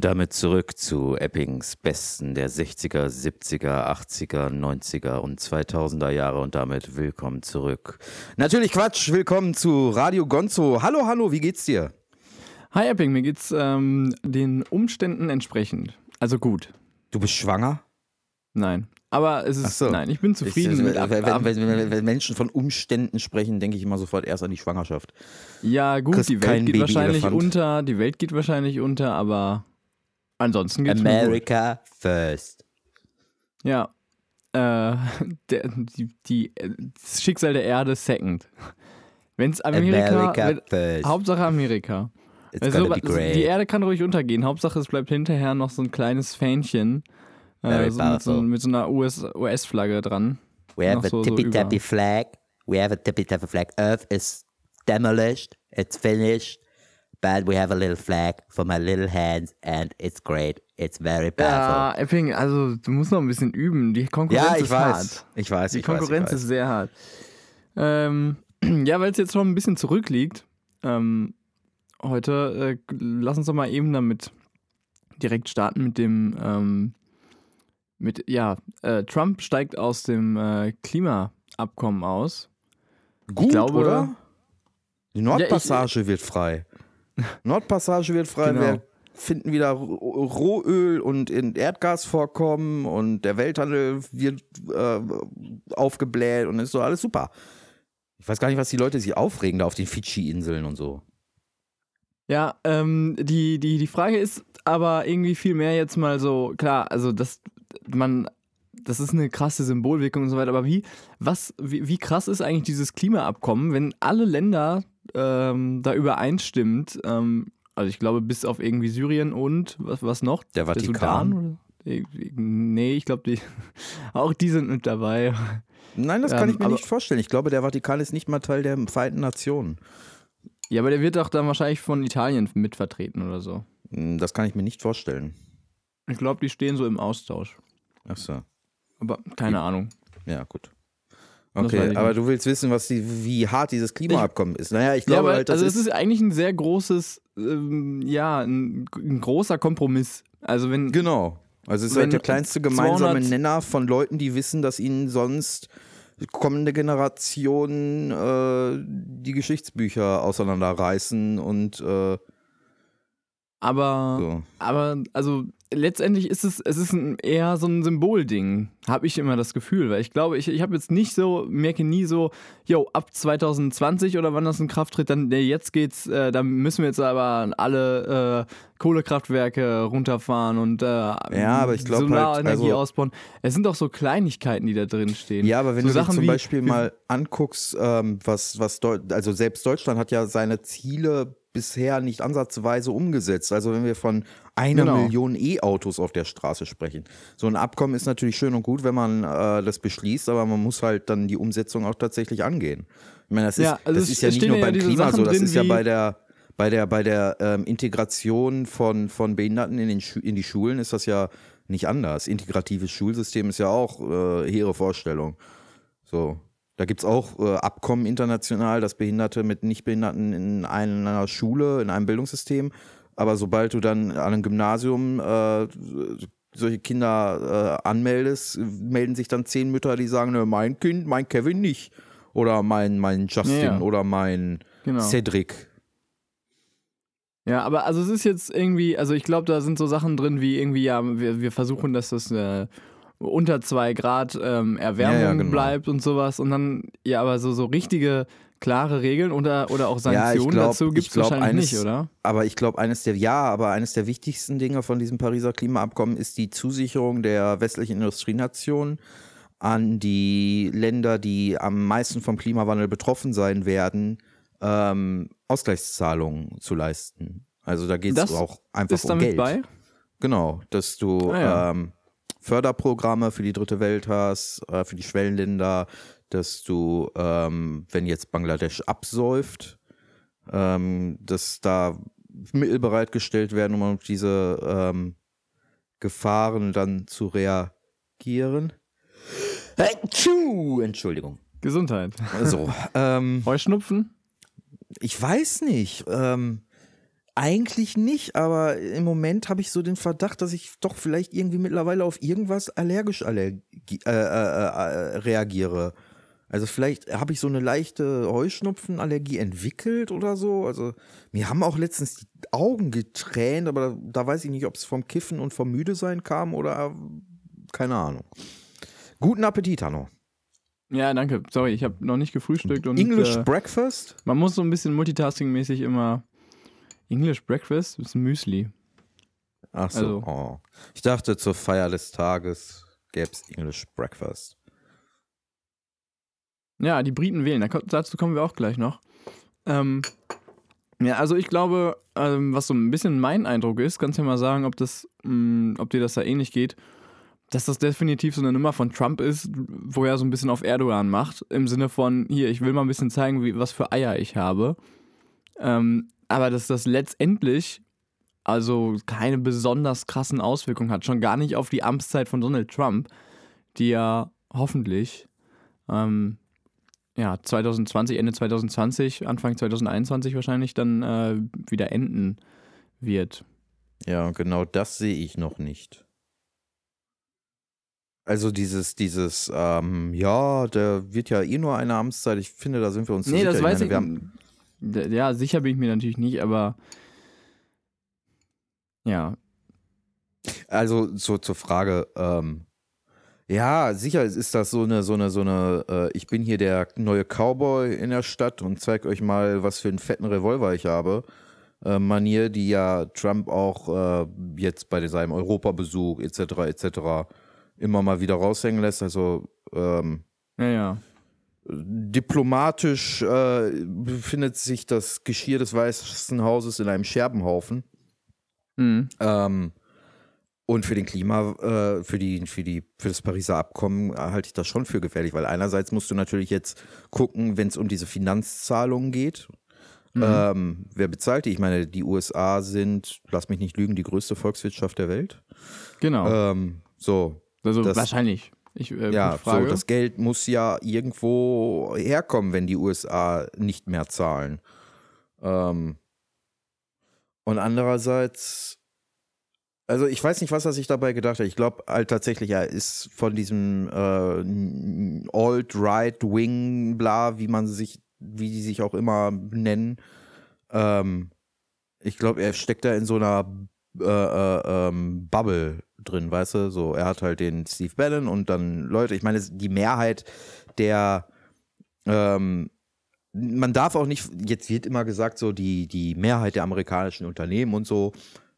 Und damit zurück zu Eppings Besten der 60er, 70er, 80er, 90er und 2000er Jahre und damit willkommen zurück. Natürlich Quatsch, willkommen zu Radio Gonzo. Hallo, hallo, wie geht's dir? Hi Epping, mir geht's ähm, den Umständen entsprechend. Also gut. Du bist schwanger? Nein. Aber es ist, so. nein, ich bin zufrieden Ich- mit wenn, wenn, wenn, wenn, Menschen von Umständen sprechen, denke ich immer sofort erst an die Schwangerschaft. Ja, gut, kriegst die Welt geht wahrscheinlich unter, die Welt geht wahrscheinlich unter, aber ansonsten geht's. America first. Ja. Äh, der, die, die, äh, das Schicksal der Erde second. Wenn's Amerika, America wenn. Hauptsache Amerika. Also, die Erde kann ruhig untergehen. Hauptsache es bleibt hinterher noch so ein kleines Fähnchen. Äh, so mit, so, mit so einer US US-Flagge dran. We have a so- so tippy tappy über. flag. We have a tippy tappy flag. Earth is demolished. It's finished. But we have a little flag for my little hands and it's great. It's very powerful. Ja, Epping, also du musst noch ein bisschen üben. Die Konkurrenz Ja, ich ist weiß. hart. Ich weiß, Die ich weiß, Konkurrenz ich weiß. ist sehr hart. Ähm, ja, weil es jetzt schon ein bisschen zurückliegt. Ähm, heute, äh, lass uns doch mal eben damit direkt starten mit dem, ähm, mit, ja, äh, Trump steigt aus dem äh, Klimaabkommen aus. Gut, glaube- oder? Die Nordpassage wird frei. Nordpassage wird frei. Genau. Wir finden wieder Ro- Rohöl und in Erdgasvorkommen und der Welthandel wird äh, aufgebläht und ist so alles super. Ich weiß gar nicht, was die Leute sich aufregen da auf den Fidschi-Inseln und so. Ja, ähm, die, die, die Frage ist aber irgendwie viel mehr jetzt mal so, klar, also das, man, das ist eine krasse Symbolwirkung und so weiter, aber wie, was, wie, wie krass ist eigentlich dieses Klimaabkommen, wenn alle Länder ähm, da übereinstimmt, ähm, also ich glaube bis auf irgendwie Syrien und was, was noch? Der Vatikan. Sudan? Oder? Irgendwie- Nee, ich glaube, die, auch die sind mit dabei. Nein, das kann Ähm, ich mir nicht vorstellen. Ich glaube, der Vatikan ist nicht mal Teil der Vereinten Nationen. Ja, aber der wird auch dann wahrscheinlich von Italien mitvertreten oder so. Hm, Das kann ich mir nicht vorstellen. Ich glaube, die stehen so im Austausch. Ach so. Aber keine Ahnung. Ja, gut. Okay, ich aber du willst wissen, was die, wie hart dieses Klimaabkommen ist. Naja, ich Ja, glaube aber halt, also ist, es ist eigentlich ein sehr großes, ähm, ja, ein, ein großer Kompromiss. Also wenn Genau. Also es ist halt der kleinste gemeinsame 200 Nenner von Leuten, die wissen, dass ihnen sonst kommende Generationen äh, die Geschichtsbücher auseinanderreißen und äh, aber so. aber also letztendlich ist es es ist ein, eher so ein Symbolding, habe ich immer das Gefühl, weil ich glaube, ich, ich habe jetzt nicht so merke nie so, yo, ab 2020 oder wann das in Kraft tritt, dann nee, jetzt geht's, äh, dann müssen wir jetzt aber alle äh, Kohlekraftwerke runterfahren und äh, aber ich halt, Solarenergie also- ausbauen. Es sind doch so Kleinigkeiten, die da drin stehen. Ja, aber wenn so du Sachen zum Beispiel wie- mal anguckst, ähm, was, was Deu also selbst Deutschland hat ja seine Ziele bisher nicht ansatzweise umgesetzt. Also wenn wir von einer Genau. Million E-Autos auf der Straße sprechen. So ein Abkommen ist natürlich schön und gut, wenn man äh, das beschließt, aber man muss halt dann die Umsetzung auch tatsächlich angehen. Ich meine, das ist, Ja, also das ist ja nicht nur ja beim diese Klima Sachen so, das drin ist ja bei der bei der, bei der ähm, Integration von, von Behinderten in, den Schu in die Schulen ist das ja nicht anders. Integratives Schulsystem ist ja auch äh, hehre Vorstellung. So. Da gibt es auch äh, Abkommen international, dass Behinderte mit Nichtbehinderten in einer Schule, in einem Bildungssystem, aber sobald du dann an einem Gymnasium äh, solche Kinder äh, anmeldest, melden sich dann zehn Mütter, die sagen, ne, mein Kind, mein Kevin nicht. Oder mein, mein Justin Ja, ja. oder mein Genau. Cedric. Ja, aber also es ist jetzt irgendwie, also ich glaube, da sind so Sachen drin wie irgendwie, ja, wir, wir versuchen, dass das äh, unter zwei Grad ähm, Erwärmung Ja, ja, genau. bleibt und sowas und dann, ja, aber so, so richtige, klare Regeln oder, oder auch Ja, Sanktionen glaub- dazu gibt es wahrscheinlich eines- nicht, oder? Aber ich glaube, eines der, ja, aber eines der wichtigsten Dinge von diesem Pariser Klimaabkommen ist die Zusicherung der westlichen Industrienationen an die Länder, die am meisten vom Klimawandel betroffen sein werden, ähm, Ausgleichszahlungen zu leisten. Also da geht es auch einfach Ist um damit Geld. bei? Genau, dass du Ah, ja. ähm, Förderprogramme für die dritte Welt hast, äh, für die Schwellenländer, dass du, ähm, wenn jetzt Bangladesch absäuft, ähm, dass da Mittel bereitgestellt werden, um auf diese ähm, Gefahren dann zu reagieren. Tschu, Entschuldigung. Gesundheit. So, ähm, Heuschnupfen? ich weiß nicht. Ähm, Eigentlich nicht, aber im Moment habe ich so den Verdacht, dass ich doch vielleicht irgendwie mittlerweile auf irgendwas allergisch allergi äh, äh, äh, reagiere. Also vielleicht habe ich so eine leichte Heuschnupfenallergie entwickelt oder so. Also mir haben auch letztens die Augen getränt, aber da, da weiß ich nicht, ob es vom Kiffen und vom Müde sein kam oder keine Ahnung. Guten Appetit, Hanno. Ja, danke. Sorry, ich habe noch nicht gefrühstückt. Und, English äh, Breakfast? Man muss so ein bisschen multitasking-mäßig immer. English Breakfast ist ein Müsli. Ach so. Also- oh. Ich dachte, zur Feier des Tages gäbe es English Breakfast. Ja, die Briten wählen. Dazu kommen wir auch gleich noch. Ähm, ja, also ich glaube, ähm, was so ein bisschen mein Eindruck ist, kannst du ja mal sagen, ob das, mh, ob dir das da ähnlich geht, dass das definitiv so eine Nummer von Trump ist, wo er so ein bisschen auf Erdogan macht, im Sinne von, hier, ich will mal ein bisschen zeigen, wie, was für Eier ich habe. Ähm, aber dass das letztendlich also keine besonders krassen Auswirkungen hat, schon gar nicht auf die Amtszeit von Donald Trump, die ja hoffentlich ähm, ja, 2020, Ende 2020, Anfang 2021 wahrscheinlich dann äh, wieder enden wird. Ja, genau das sehe ich noch nicht. Also dieses, dieses, ähm, ja, der wird ja eh nur eine Amtszeit. Ich finde, da sind wir uns nee, sicher. das weiß meine, ich. wir haben- D- ja, sicher bin ich mir natürlich nicht, aber ja, Also so zur Frage, ähm, ja, sicher ist das so eine, so eine, so eine, äh, ich bin hier der neue Cowboy in der Stadt und zeig euch mal, was für einen fetten Revolver ich habe. Äh, Manier, die ja Trump auch äh, jetzt bei seinem Europabesuch etc. etc. immer mal wieder raushängen lässt. Also ähm, ja, ja. Diplomatisch äh, befindet sich das Geschirr des Weißen Hauses in einem Scherbenhaufen. Mhm. Ähm, und für den Klima, äh, für die, für die, für das Pariser Abkommen halte ich das schon für gefährlich, weil einerseits musst du natürlich jetzt gucken, wenn es um diese Finanzzahlungen geht. Mhm. Ähm, wer bezahlt die? Ich meine, die USA sind, lass mich nicht lügen, die größte Volkswirtschaft der Welt. Genau. Ähm, so, also das- wahrscheinlich. Ich, äh, ja, so, das Geld muss ja irgendwo herkommen, wenn die USA nicht mehr zahlen. Ähm, und andererseits, also ich weiß nicht, was er sich dabei gedacht hat. Ich glaube halt tatsächlich, er ist von diesem äh, Alt-Right-Wing, bla, wie man sich, wie die sich auch immer nennen. Ähm, ich glaube, er steckt da in so einer äh, äh, ähm, Bubble drin, weißt du? So, er hat halt den Steve Bannon und dann Leute, ich meine, die Mehrheit der ähm, man darf auch nicht, jetzt wird immer gesagt, so die, die Mehrheit der amerikanischen Unternehmen und so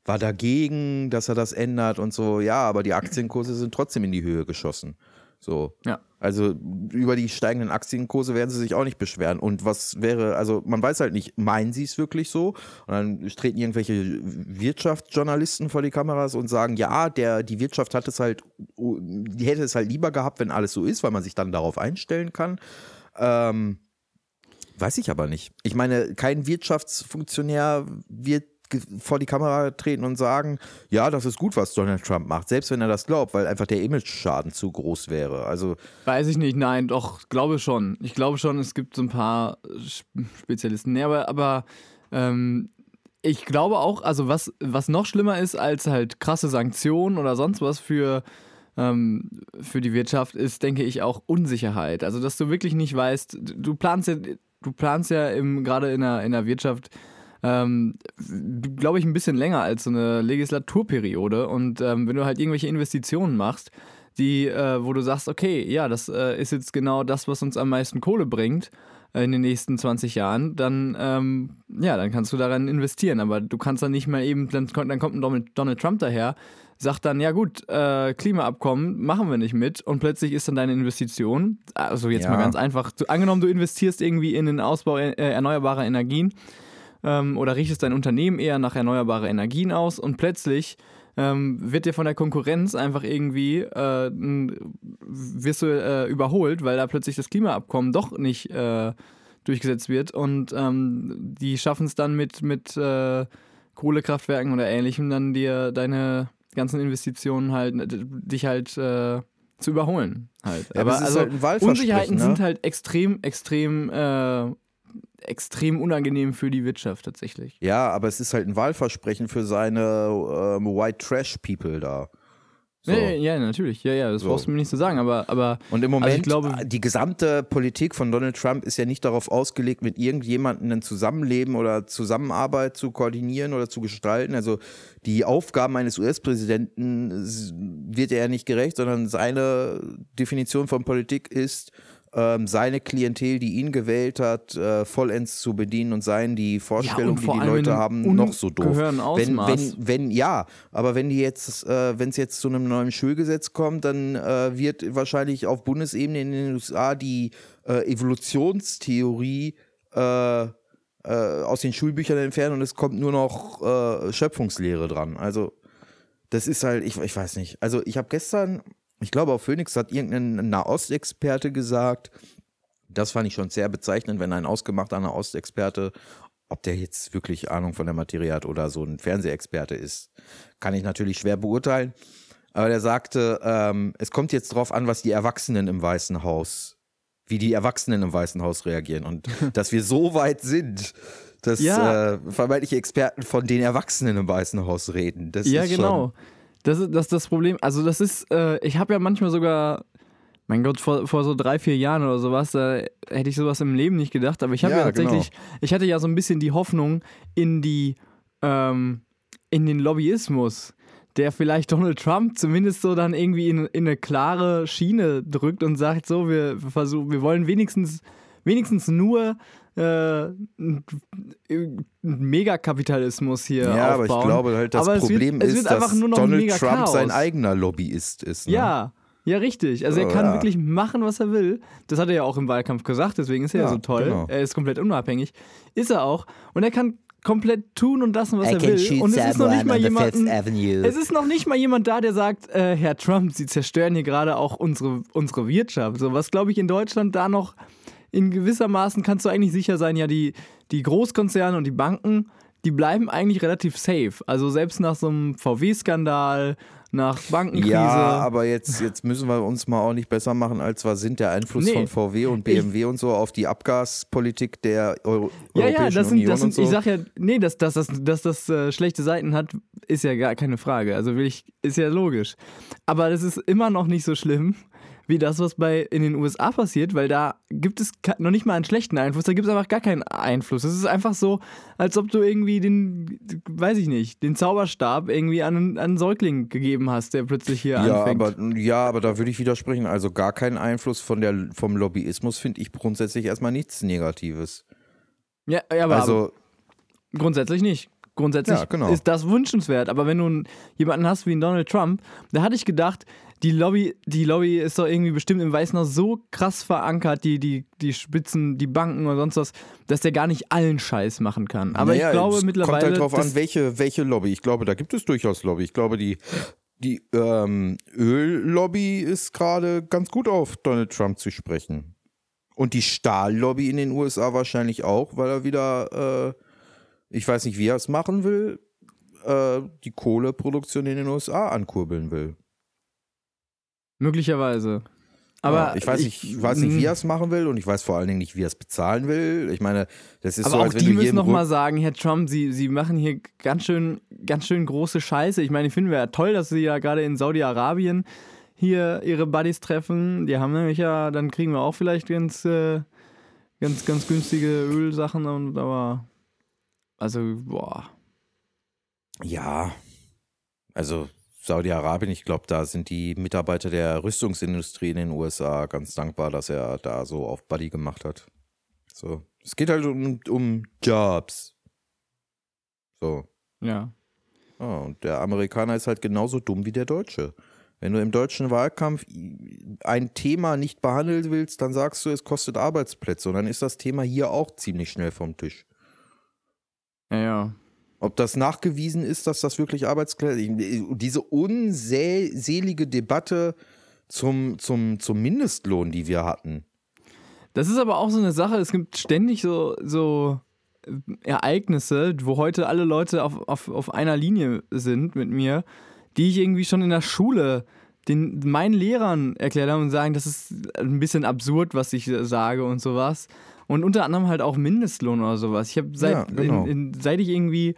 war dagegen, dass er das ändert und so, ja, aber die Aktienkurse sind trotzdem in die Höhe geschossen. So. Ja. Also über die steigenden Aktienkurse werden sie sich auch nicht beschweren. Und was wäre, also man weiß halt nicht, meinen sie es wirklich so? Und dann treten irgendwelche Wirtschaftsjournalisten vor die Kameras und sagen, ja, der, die Wirtschaft hat es halt, die hätte es halt lieber gehabt, wenn alles so ist, weil man sich dann darauf einstellen kann. Ähm, weiß ich aber nicht. Ich meine, kein Wirtschaftsfunktionär wird vor die Kamera treten und sagen, ja, das ist gut, was Donald Trump macht, selbst wenn er das glaubt, weil einfach der Image-Schaden zu groß wäre. Also Weiß ich nicht, nein, doch, glaube schon. Ich glaube schon, es gibt so ein paar Sp- Spezialisten. Nee, aber, aber ähm, ich glaube auch, also was, was noch schlimmer ist als halt krasse Sanktionen oder sonst was für, ähm, für die Wirtschaft, ist, denke ich, auch Unsicherheit. Also, dass du wirklich nicht weißt, du planst ja, du planst ja gerade in der, in der Wirtschaft ähm, glaube ich, ein bisschen länger als so eine Legislaturperiode. Und ähm, wenn du halt irgendwelche Investitionen machst, die, äh, wo du sagst, okay, ja, das äh, ist jetzt genau das, was uns am meisten Kohle bringt äh, in den nächsten 20 Jahren, dann, ähm, ja, dann kannst du daran investieren. Aber du kannst dann nicht mal eben, dann, kommt- dann kommt ein Donald, Trump daher, sagt dann, ja gut, äh, Klimaabkommen machen wir nicht mit und plötzlich ist dann deine Investition, also jetzt Ja. mal ganz einfach, du, angenommen, du investierst irgendwie in den Ausbau äh, erneuerbarer Energien, ähm, oder richtest dein Unternehmen eher nach erneuerbare Energien aus und plötzlich ähm, wird dir von der Konkurrenz einfach irgendwie, äh, wirst du äh, überholt, weil da plötzlich das Klimaabkommen doch nicht äh, durchgesetzt wird und ähm, die schaffen es dann mit, mit äh, Kohlekraftwerken oder ähnlichem dann dir deine ganzen Investitionen halt, dich halt äh, zu überholen halt. Ja, aber also halt Unsicherheiten ne? sind halt extrem, extrem äh, extrem unangenehm für die Wirtschaft tatsächlich. Ja, aber es ist halt ein Wahlversprechen für seine ähm, White Trash People da. So. Ja, ja, natürlich. Ja, ja, das So. brauchst du mir nicht zu sagen, aber, aber Und im Also Moment, ich glaube- die gesamte Politik von Donald Trump ist ja nicht darauf ausgelegt, mit irgendjemandem ein Zusammenleben oder Zusammenarbeit zu koordinieren oder zu gestalten. Also die Aufgaben eines US-Präsidenten wird er ja nicht gerecht, sondern seine Definition von Politik ist, ähm, seine Klientel, die ihn gewählt hat, äh, vollends zu bedienen und seien die Vorstellungen, die vor die allem Leute haben, noch so doof. Wenn, wenn, wenn, ja, aber wenn die jetzt, äh, wenn es jetzt zu einem neuen Schulgesetz kommt, dann äh, wird wahrscheinlich auf Bundesebene in den USA die äh, Evolutionstheorie äh, äh, aus den Schulbüchern entfernen und es kommt nur noch Schöpfungslehre dran. Also das ist halt, ich, ich weiß nicht. Also ich habe gestern, ich glaube auf Phoenix hat irgendein Nahostexperte gesagt, das fand ich schon sehr bezeichnend, wenn ein ausgemachter Nahostexperte, ob der jetzt wirklich Ahnung von der Materie hat oder so ein Fernsehexperte ist, kann ich natürlich schwer beurteilen. Aber der sagte, ähm, es kommt jetzt drauf an, was die Erwachsenen im Weißen Haus, wie die Erwachsenen im Weißen Haus reagieren. Und dass wir so weit sind, dass Ja. äh, vermeintliche Experten von den Erwachsenen im Weißen Haus reden. Das ja, ist genau. Das ist das, das Problem. Also, das ist, äh, ich habe ja manchmal sogar, mein Gott, vor, vor so drei, vier Jahren oder sowas, da hätte ich sowas im Leben nicht gedacht. Aber ich habe ja, Ja, tatsächlich, ich hatte ja so ein bisschen die Hoffnung in die, ähm, in den Lobbyismus, der vielleicht Donald Trump zumindest so dann irgendwie in, in eine klare Schiene drückt und sagt, so, wir versuchen, wir wollen wenigstens, wenigstens nur äh, Megakapitalismus hier. Ja, aber aufbauen. ich glaube halt, das Aber es wird- Problem es ist, wird einfach dass nur noch ein Donald mega Trump Chaos. sein eigener Lobbyist ist. Ne? Ja, ja, richtig. Also er Oh, kann ja. wirklich machen, was er will. Das hat er ja auch im Wahlkampf gesagt, deswegen ist er ja, Ja, so toll. genau. Er ist komplett unabhängig. Ist er auch. Und er kann komplett tun und lassen, was er will. Und es ist noch nicht mal jemanden. Es ist noch nicht mal jemand da, der sagt, äh, Herr Trump, Sie zerstören hier gerade auch unsere, unsere Wirtschaft. So, was glaube ich in Deutschland da noch in gewissermaßen kannst du eigentlich sicher sein, ja, die, die Großkonzerne und die Banken, die bleiben eigentlich relativ safe. Also selbst nach so einem VW-Skandal, nach Bankenkrise. Ja, aber jetzt, jetzt müssen wir uns mal auch nicht besser machen, als wir sind. Der Einfluss Nee. von VW und BMW und so auf die Abgaspolitik der Euro Ja, Europäischen ja, das sind, Union das sind und so. ich sag ja, nee, dass, dass, dass, dass das äh, schlechte Seiten hat, ist ja gar keine Frage. Also will ich, ist ja logisch. Aber das ist immer noch nicht so schlimm, wie das, was bei in den USA passiert, weil da gibt es noch nicht mal einen schlechten Einfluss, da gibt es einfach gar keinen Einfluss. Es ist einfach so, als ob du irgendwie den, weiß ich nicht, den Zauberstab irgendwie an, einen- an einen Säugling gegeben hast, der plötzlich hier ja, anfängt. aber, ja, aber da würde ich widersprechen. Also gar keinen Einfluss von der, vom Lobbyismus finde ich grundsätzlich erstmal nichts Negatives. ja, ja, aber, also, Grundsätzlich nicht. Grundsätzlich Ja, genau. ist das wünschenswert. Aber wenn du jemanden hast wie Donald Trump, da hatte ich gedacht, die Lobby, die Lobby ist doch irgendwie bestimmt im Weißen Haus so krass verankert, die, die, die Spitzen, die Banken und sonst was, dass der gar nicht allen Scheiß machen kann. Aber naja, ich glaube es mittlerweile. Kommt halt drauf an, welche, welche Lobby. Ich glaube, da gibt es durchaus Lobby. Ich glaube, die, die ähm, Öllobby ist gerade ganz gut auf Donald Trump zu sprechen. Und die Stahllobby in den USA wahrscheinlich auch, weil er wieder, äh, ich weiß nicht, wie er es machen will, äh, die Kohleproduktion in den USA ankurbeln will. Möglicherweise. Aber ja, ich weiß nicht, ich weiß nicht, wie er es machen will und ich weiß vor allen Dingen nicht, wie er es bezahlen will. Ich meine, das ist Aber so, auch als wenn die du müssen noch mal sagen, Herr Trump, Sie, Sie machen hier ganz schön, ganz schön große Scheiße. Ich meine, ich finde ja toll, dass Sie ja gerade in Saudi-Arabien hier Ihre Buddies treffen. Die haben nämlich ja, dann kriegen wir auch vielleicht ganz, äh, ganz, ganz günstige Ölsachen. Und, aber, also, boah. Ja, also Saudi-Arabien, ich glaube, da sind die Mitarbeiter der Rüstungsindustrie in den USA ganz dankbar, dass er da so auf Buddy gemacht hat. So, es geht halt um, um Jobs. So. Ja. Ja, und der Amerikaner ist halt genauso dumm wie der Deutsche. Wenn du im deutschen Wahlkampf ein Thema nicht behandeln willst, dann sagst du, es kostet Arbeitsplätze. Und dann ist das Thema hier auch ziemlich schnell vom Tisch. Ja, ja. Ob das nachgewiesen ist, dass das wirklich Arbeitskräfte. Diese unselige Debatte zum, zum, zum Mindestlohn, die wir hatten. Das ist aber auch so eine Sache, es gibt ständig so, so äh, Ereignisse, wo heute alle Leute auf, auf, auf einer Linie sind mit mir, die ich irgendwie schon in der Schule den, meinen Lehrern erklärt habe und sagen, das ist ein bisschen absurd, was ich sage und sowas. Und unter anderem halt auch Mindestlohn oder sowas. Ich habe seit, Ja, genau. in, in, seit ich irgendwie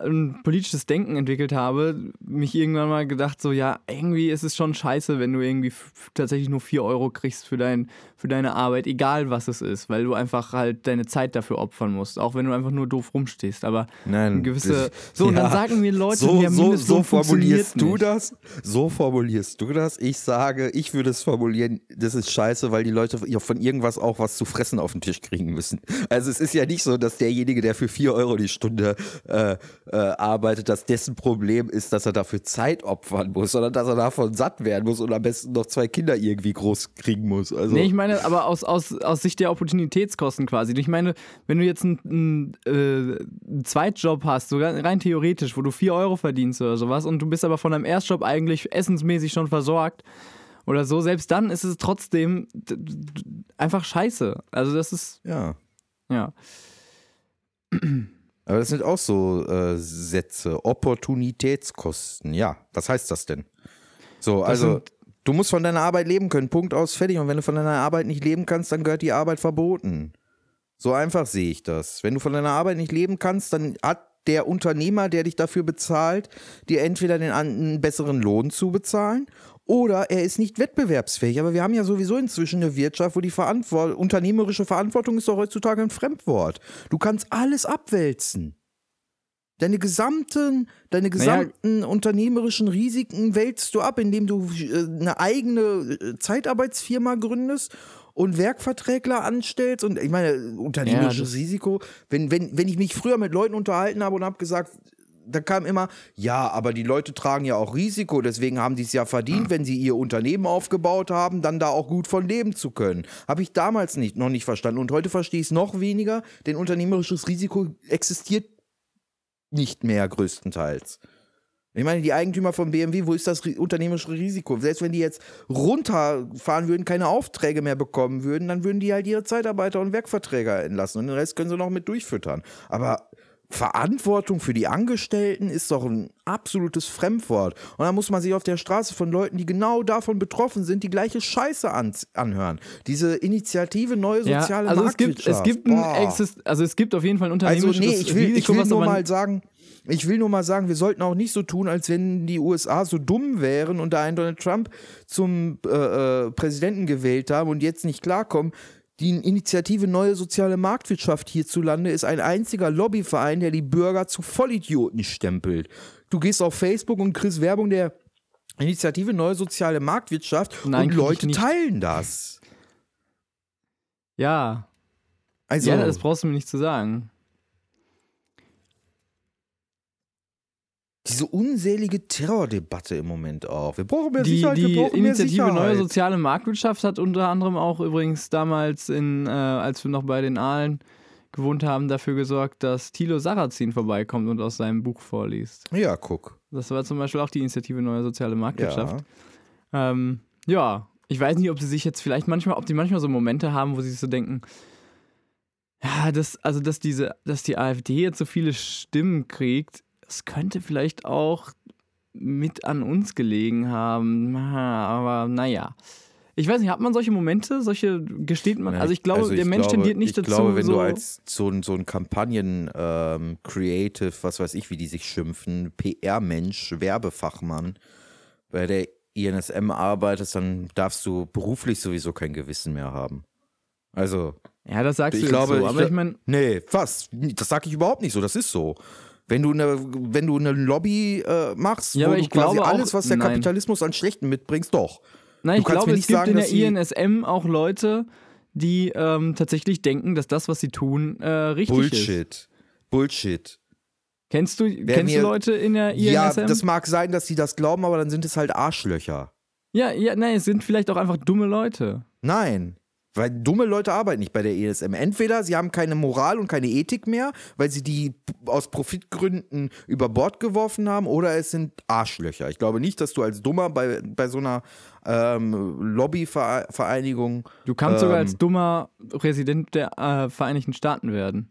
ein politisches Denken entwickelt habe, mich irgendwann mal gedacht, so ja, irgendwie ist es schon scheiße, wenn du irgendwie tatsächlich nur 4 Euro kriegst für, dein, für deine Arbeit, egal was es ist, weil du einfach halt deine Zeit dafür opfern musst, auch wenn du einfach nur doof rumstehst. Aber Nein, gewisse. das- So, und dann ja. sagen mir Leute, so, ja, so, so formulierst du nicht. das? So formulierst du das? Ich sage, ich würde es formulieren, das ist scheiße, weil die Leute von irgendwas auch was zu fressen auf den Tisch kriegen müssen. Also es ist ja nicht so, dass derjenige, der für 4 Euro die Stunde äh, äh, arbeitet, dass dessen Problem ist, dass er dafür Zeit opfern muss, sondern dass er davon satt werden muss und am besten noch zwei Kinder irgendwie groß kriegen muss. Also Nee, ich meine, aber aus, aus, aus Sicht der Opportunitätskosten quasi. Ich meine, wenn du jetzt einen, einen, äh, einen Zweitjob hast, sogar rein theoretisch, wo du 4 Euro verdienst oder sowas und du bist aber von deinem Erstjob eigentlich essensmäßig schon versorgt oder so, selbst dann ist es trotzdem einfach scheiße. Also das ist, ja. ja. Aber das sind auch so äh, Sätze. Opportunitätskosten. Ja, was heißt das denn? So, also sind- du musst von deiner Arbeit leben können. Punkt aus, fertig. Und wenn du von deiner Arbeit nicht leben kannst, dann gehört die Arbeit verboten. So einfach sehe ich das. Wenn du von deiner Arbeit nicht leben kannst, dann hat der Unternehmer, der dich dafür bezahlt, dir entweder den einen besseren Lohn zu bezahlen oder er ist nicht wettbewerbsfähig. Aber wir haben ja sowieso inzwischen eine Wirtschaft, wo die Verantwort unternehmerische Verantwortung ist doch heutzutage ein Fremdwort. Du kannst alles abwälzen. Deine gesamten, deine gesamten unternehmerischen Risiken wälzt du ab, indem du äh, eine eigene äh, Zeitarbeitsfirma gründest und Werkverträgler anstellst. Und ich meine, unternehmerisches das- Risiko, wenn, wenn, wenn ich mich früher mit Leuten unterhalten habe und habe gesagt, da kam immer, ja, aber die Leute tragen ja auch Risiko, deswegen haben die es ja verdient, wenn sie ihr Unternehmen aufgebaut haben, dann da auch gut von leben zu können. Habe ich damals nicht, noch nicht verstanden und heute verstehe ich es noch weniger, denn unternehmerisches Risiko existiert nicht mehr größtenteils. Ich meine, die Eigentümer von BMW, wo ist das ri- unternehmerische Risiko? Selbst wenn die jetzt runterfahren würden, keine Aufträge mehr bekommen würden, dann würden die halt ihre Zeitarbeiter und Werkverträger entlassen und den Rest können sie noch mit durchfüttern. Aber Verantwortung für die Angestellten ist doch ein absolutes Fremdwort. Und da muss man sich auf der Straße von Leuten, die genau davon betroffen sind, die gleiche Scheiße an, anhören. Diese Initiative Neue Ja, Soziale also es gibt, Marktwirtschaft. es gibt ein. Exist also es gibt auf jeden Fall ein Also unternehmerisches nee, ich will, Risiko, ich will nur mal sagen, ich will nur mal sagen, wir sollten auch nicht so tun, als wenn die USA so dumm wären und da einen Donald Trump zum äh, äh, Präsidenten gewählt haben und jetzt nicht klarkommen. Die Initiative Neue Soziale Marktwirtschaft hierzulande ist ein einziger Lobbyverein, der die Bürger zu Vollidioten stempelt. Du gehst auf Facebook und kriegst Werbung der Initiative Neue Soziale Marktwirtschaft Nein, und Leute teilen das. ja, Also, ja, das brauchst du mir nicht zu sagen. Diese unselige Terrordebatte im Moment auch. Wir brauchen mehr Die, Sicherheit, wir die brauchen mehr Initiative Sicherheit. Neue Soziale Marktwirtschaft hat unter anderem auch übrigens damals, in, äh, als wir noch bei den Aalen gewohnt haben, dafür gesorgt, dass Thilo Sarrazin vorbeikommt und aus seinem Buch vorliest. Ja, guck. Das war zum Beispiel auch die Initiative Neue Soziale. Marktwirtschaft. Ja, ähm, ja ich weiß nicht, ob sie sich jetzt vielleicht manchmal, ob die manchmal so Momente haben, wo sie sich so denken, ja, das, also dass diese, dass die AfD jetzt so viele Stimmen kriegt, das könnte vielleicht auch mit an uns gelegen haben. Ha, Aber naja. Ich weiß nicht, hat man solche Momente? Solche gesteht man? Also ich glaube, Also der Mensch glaube- tendiert nicht ich dazu. glaube, wenn so, du als so ein, so ein Kampagnen-Creative, was weiß ich, wie die sich schimpfen, PR-Mensch, Werbefachmann bei der INSM arbeitest, dann darfst du beruflich sowieso kein Gewissen mehr haben. Also, ja, das sagst ich du glaube, so, ich aber gla- ich meine, nee, was? Das sage ich überhaupt nicht so, das ist so. Wenn du eine, wenn du eine Lobby äh, machst, Ja, wo du quasi alles, was der nein. Kapitalismus an Schlechten mitbringst, doch. Nein, ich glaube, es gibt sagen, in der INSM auch Leute, die ähm, tatsächlich denken, dass das, was sie tun, äh, richtig ist. Bullshit. Bullshit. Kennst du, kennst mir- du Leute in der Ja, INSM? das mag sein, dass sie das glauben, aber dann sind es halt Arschlöcher. ja, ja, nein, es sind vielleicht auch einfach dumme Leute. Nein. Weil dumme Leute arbeiten nicht bei der ESM. Entweder sie haben keine Moral und keine Ethik mehr, weil sie die aus Profitgründen über Bord geworfen haben, oder es sind Arschlöcher. Ich glaube nicht, dass du als Dummer bei, bei so einer ähm, Lobbyvereinigung. Du kannst sogar Ähm. als dummer Präsident der äh, Vereinigten Staaten werden.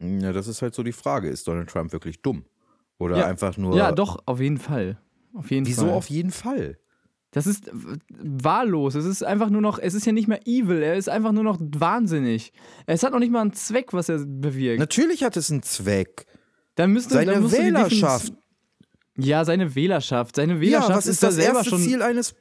Ja, das ist halt so die Frage. Ist Donald Trump wirklich dumm? Oder Ja. einfach nur. Ja, doch, auf jeden Fall. Auf jeden Wieso Fall. auf jeden Fall? Das ist wahllos. Es ist einfach nur noch, es ist ja nicht mehr evil, er ist einfach nur noch wahnsinnig. Es hat noch nicht mal einen Zweck, was er bewirkt. Natürlich hat es einen Zweck. Dann müsste, Seine dann Wählerschaft. Ja, seine Wählerschaft. Seine Wählerschaft Ja, was ist da das selber erste schon. Ziel eines.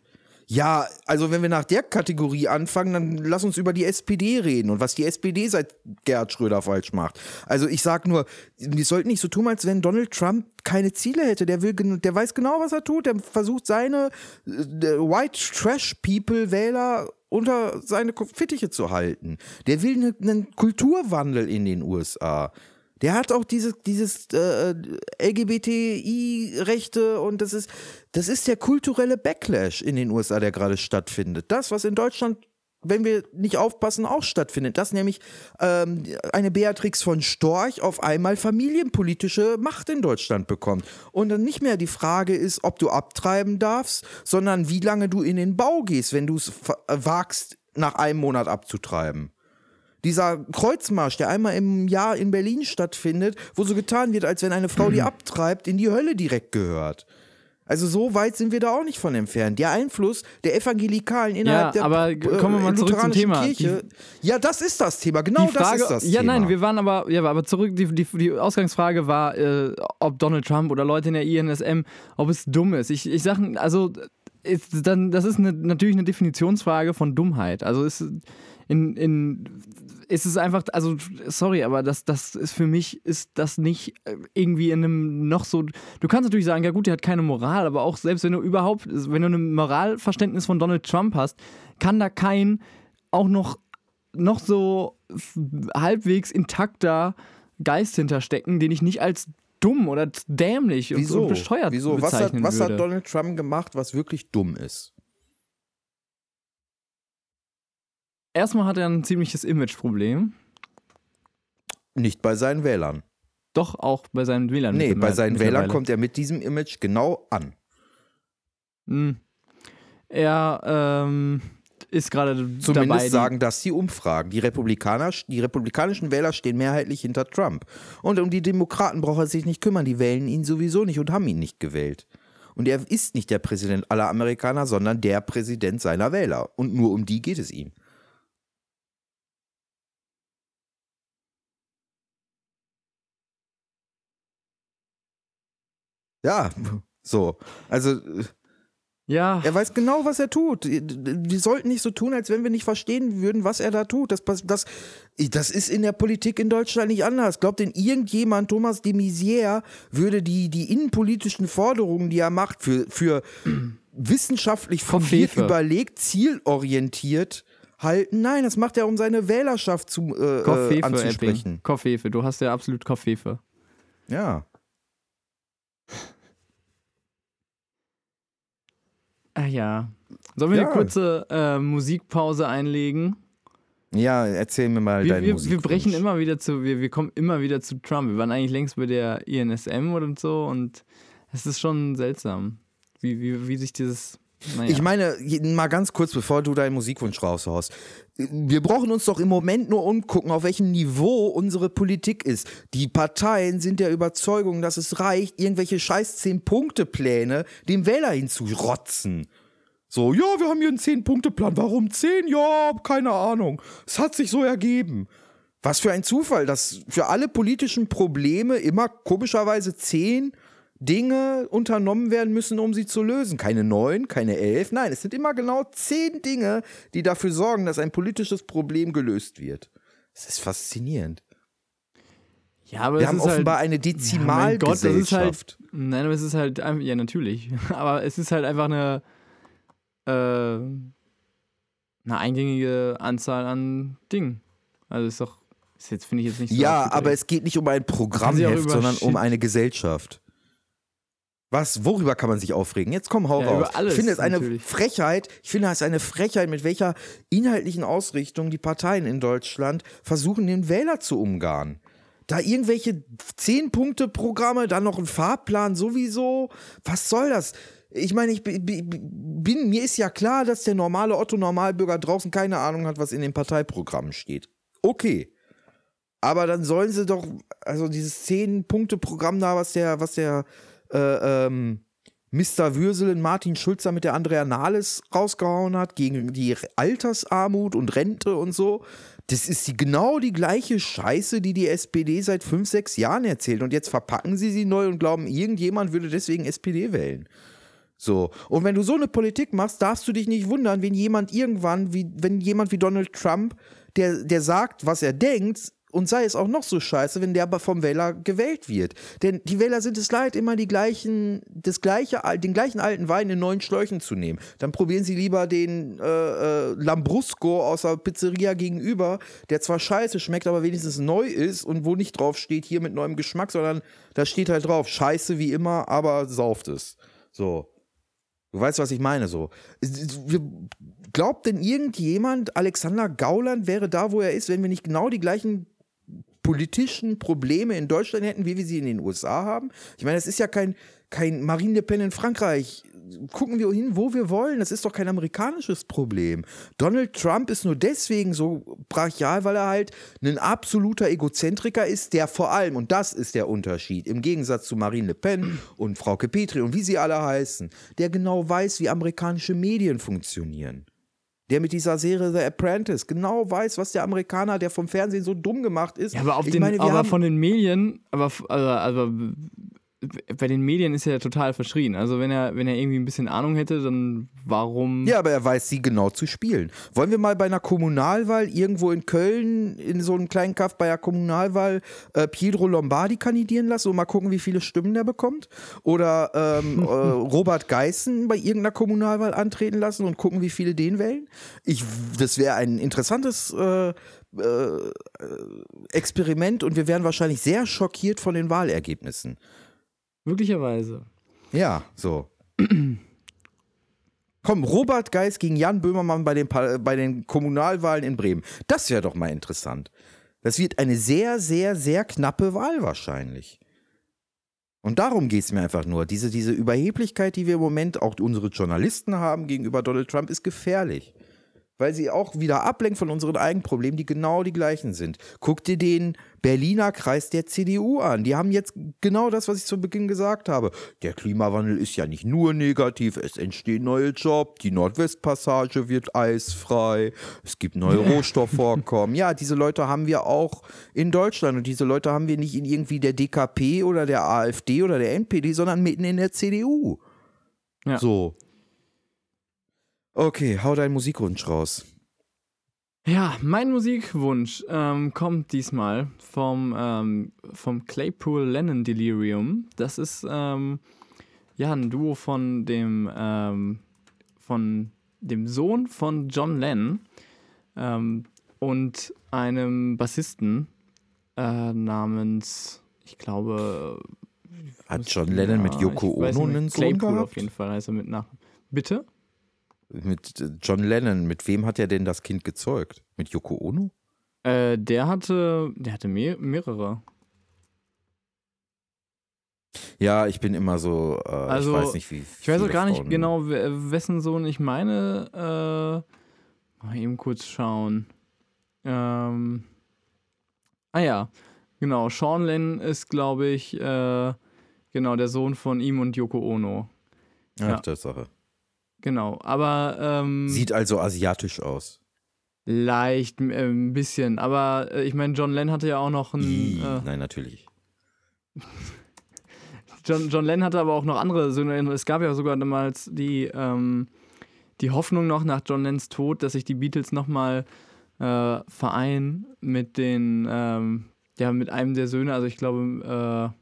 Ja, also wenn wir nach der Kategorie anfangen, dann lass uns über die SPD reden und was die SPD seit Gerhard Schröder falsch macht. Also ich sag nur, wir sollten nicht so tun, als wenn Donald Trump keine Ziele hätte. Der will, der weiß genau, was er tut. Der versucht seine äh, White Trash People Wähler unter seine Fittiche zu halten. Der will ne- einen Kulturwandel in den USA. Der hat auch dieses, dieses äh, LGBTI-Rechte und das ist, das ist der kulturelle Backlash in den USA, der gerade stattfindet. Das, was in Deutschland, wenn wir nicht aufpassen, auch stattfindet. Dass nämlich ähm, eine Beatrix von Storch auf einmal familienpolitische Macht in Deutschland bekommt. Und dann nicht mehr die Frage ist, ob du abtreiben darfst, sondern wie lange du in den Bau gehst, wenn du es wagst, nach einem Monat abzutreiben dieser Kreuzmarsch, der einmal im Jahr in Berlin stattfindet, wo so getan wird, als wenn eine Frau, die abtreibt, in die Hölle direkt gehört. Also so weit sind wir da auch nicht von entfernt. Der Einfluss der Evangelikalen innerhalb der aber äh, kommen wir mal zurück zum lutheranischen Thema. Kirche. ja, das ist das Thema. Genau die Frage, das ist das ja, Thema. nein, wir waren aber, ja, aber zurück, die, die, die Ausgangsfrage war, äh, ob Donald Trump oder Leute in der INSM, ob es dumm ist. Ich, ich sage, also, ist dann, das ist eine, natürlich eine Definitionsfrage von Dummheit. Also, ist in, in, ist es einfach, also, sorry, aber das, das ist für mich, ist das nicht äh, irgendwie in einem noch so, du kannst natürlich sagen, ja gut, der hat keine Moral, aber auch selbst wenn du überhaupt, wenn du ein Moralverständnis von Donald Trump hast, kann da kein auch noch noch so halbwegs intakter Geist hinterstecken, den ich nicht als dumm oder dämlich und, Wieso? und bescheuert Wieso? Was, hat, bezeichnen was würde. hat Donald Trump gemacht, was wirklich dumm ist? Erstmal hat er ein ziemliches Imageproblem. Nicht bei seinen Wählern. Doch auch bei seinen Wählern. Nee, bei seinen Wählern kommt er mit diesem Image genau an. Hm. Er ähm, ist gerade Zumindest dabei. sagen das die Umfragen. Die, Republikaner, die republikanischen Wähler stehen mehrheitlich hinter Trump. Und um die Demokraten braucht er sich nicht kümmern. Die wählen ihn sowieso nicht und haben ihn nicht gewählt. Und er ist nicht der Präsident aller Amerikaner, sondern der Präsident seiner Wähler. Und nur um die geht es ihm. Ja, so. Also, äh, ja, er weiß genau, was er tut. Wir sollten nicht so tun, als wenn wir nicht verstehen würden, was er da tut. Das, das, das ist in der Politik in Deutschland nicht anders. Glaubt denn irgendjemand, Thomas de Maizière, würde die, die innenpolitischen Forderungen, die er macht, für, für wissenschaftlich fundiert, überlegt, zielorientiert halten? Nein, das macht er, um seine Wählerschaft zu, äh, äh, Kopfhefe, anzusprechen. Epping. Kopfhefe, du hast ja absolut Kopfhefe. Ja. Ah ja. Sollen wir Ja. eine kurze äh, Musikpause einlegen? Ja, erzähl mir mal Wir, deinen wir, Musik. wir brechen immer wieder zu, wir, wir kommen immer wieder zu Trump. Wir waren eigentlich längst bei der INSM und so und es ist schon seltsam, wie, wie, wie sich dieses. Naja. Ich meine, mal ganz kurz, bevor du deinen Musikwunsch raushaust. Wir brauchen uns doch im Moment nur umgucken, auf welchem Niveau unsere Politik ist. Die Parteien sind der Überzeugung, dass es reicht, irgendwelche scheiß 10-Punkte-Pläne dem Wähler hinzurotzen. So, ja, wir haben hier einen 10-Punkte-Plan. Warum 10? Ja, keine Ahnung. Es hat sich so ergeben. Was für ein Zufall, dass für alle politischen Probleme immer komischerweise 10 Dinge unternommen werden müssen, um sie zu lösen. Keine neun, keine elf, nein, es sind immer genau zehn Dinge, die dafür sorgen, dass ein politisches Problem gelöst wird. Das ist faszinierend. ja, aber Wir haben ist offenbar halt, eine Ja, das ist halt. Dezimalgesellschaft. Nein, aber es ist halt. Ja, natürlich. Aber es ist halt einfach eine. Äh, eine eingängige Anzahl an Dingen. Also ist doch. Ist jetzt, finde ich jetzt nicht so. Ja, aber es geht nicht um ein Programmheft, sondern um eine Gesellschaft. Was, worüber kann man sich aufregen? Jetzt komm, hau Ja, raus. über alles, ich finde es eine natürlich. Frechheit, ich finde es eine Frechheit, mit welcher inhaltlichen Ausrichtung die Parteien in Deutschland versuchen, den Wähler zu umgarnen. Da irgendwelche Zehn-Punkte-Programme, dann noch ein Fahrplan sowieso. Was soll das? Ich meine, ich bi- bi- bin, mir ist ja klar, dass der normale Otto-Normalbürger draußen keine Ahnung hat, was in den Parteiprogrammen steht. Okay. Aber dann sollen sie doch, also dieses Zehn-Punkte-Programm da, was der, was der äh, ähm, Mr. Würselen Martin Schulzer mit der Andrea Nahles rausgehauen hat, gegen die Altersarmut und Rente und so. Das ist die, genau die gleiche Scheiße, die die SPD seit fünf, sechs Jahren erzählt. Und jetzt verpacken sie sie neu und glauben, irgendjemand würde deswegen SPD wählen. So. Und wenn du so eine Politik machst, darfst du dich nicht wundern, wenn jemand irgendwann, wie, wenn jemand wie Donald Trump, der, der sagt, was er denkt, und sei es auch noch so scheiße, wenn der vom Wähler gewählt wird. Denn die Wähler sind es leid, immer die gleichen, das gleiche, den gleichen alten Wein in neuen Schläuchen zu nehmen. Dann probieren sie lieber den äh, äh, Lambrusco aus der Pizzeria gegenüber, der zwar scheiße schmeckt, aber wenigstens neu ist und wo nicht drauf steht, hier mit neuem Geschmack, sondern da steht halt drauf, scheiße wie immer, aber sauft es. So. Du weißt, was ich meine, so. Glaubt denn irgendjemand, Alexander Gauland wäre da, wo er ist, wenn wir nicht genau die gleichen politischen Probleme in Deutschland hätten, wie wir sie in den USA haben? Ich meine, das ist ja kein, kein Marine Le Pen in Frankreich. Gucken wir hin, wo wir wollen. Das ist doch kein amerikanisches Problem. Donald Trump ist nur deswegen so brachial, weil er halt ein absoluter Egozentriker ist, der vor allem, und das ist der Unterschied, im Gegensatz zu Marine Le Pen und Frau Petri und wie sie alle heißen, der genau weiß, wie amerikanische Medien funktionieren der mit dieser Serie The Apprentice genau weiß, was der Amerikaner, der vom Fernsehen so dumm gemacht ist. Ja, aber, auf ich den, meine, aber haben, von den Medien, aber also, also bei den Medien ist er ja total verschrien. Also wenn er, wenn er irgendwie ein bisschen Ahnung hätte, dann warum. Ja, aber er weiß sie genau zu spielen. Wollen wir mal bei einer Kommunalwahl irgendwo in Köln, in so einem kleinen Kaff bei einer Kommunalwahl, äh, Pietro Lombardi kandidieren lassen und mal gucken, wie viele Stimmen der bekommt? Oder ähm, äh, Robert Geißen bei irgendeiner Kommunalwahl antreten lassen und gucken, wie viele den wählen? Ich, das wäre ein interessantes äh, äh, Experiment und wir wären wahrscheinlich sehr schockiert von den Wahlergebnissen. Möglicherweise. Ja, so. Komm, Robert Geis gegen Jan Böhmermann bei den, bei den Kommunalwahlen in Bremen. Das wäre doch mal interessant. Das wird eine sehr, sehr, sehr knappe Wahl wahrscheinlich. Und darum geht es mir einfach nur. Diese, diese Überheblichkeit, die wir im Moment auch unsere Journalisten haben gegenüber Donald Trump, ist gefährlich weil sie auch wieder ablenkt von unseren eigenen Problemen, die genau die gleichen sind. Guck dir den Berliner Kreis der CDU an. Die haben jetzt genau das, was ich zu Beginn gesagt habe. Der Klimawandel ist ja nicht nur negativ, es entstehen neue Jobs, die Nordwestpassage wird eisfrei, es gibt neue Rohstoffvorkommen. Ja, diese Leute haben wir auch in Deutschland und diese Leute haben wir nicht in irgendwie der DKP oder der AfD oder der NPD, sondern mitten in der CDU. Ja. So. Okay, hau deinen Musikwunsch raus. Ja, mein Musikwunsch ähm, kommt diesmal vom, ähm, vom Claypool Lennon Delirium. Das ist ähm, ja ein Duo von dem, ähm, von dem Sohn von John Lennon ähm, und einem Bassisten äh, namens, ich glaube. Hat John Lennon mit Yoko Ono einen Sohn Claypool gehabt? auf jeden Fall heißt er mit nach. Bitte? Mit äh, John Lennon, mit wem hat er denn das Kind gezeugt? Mit Yoko Ono? Äh, der hatte, der hatte mehr, mehrere. Ja, ich bin immer so, äh, also, ich weiß nicht, wie. Ich weiß auch gar nicht genau, wessen Sohn ich meine. Äh, mal eben kurz schauen. Ähm, ah ja, genau. Sean Lennon ist, glaube ich, äh, genau der Sohn von ihm und Yoko Ono. Ach, ja. Tatsache. Genau, aber. Ähm, Sieht also asiatisch aus. Leicht, äh, ein bisschen. Aber äh, ich meine, John Lennon hatte ja auch noch ein. Äh, nein, natürlich. John, John Lennon hatte aber auch noch andere Söhne. Es gab ja sogar damals die, ähm, die Hoffnung noch nach John Lennons Tod, dass sich die Beatles nochmal äh, vereinen mit den, ähm, ja, mit einem der Söhne. Also ich glaube,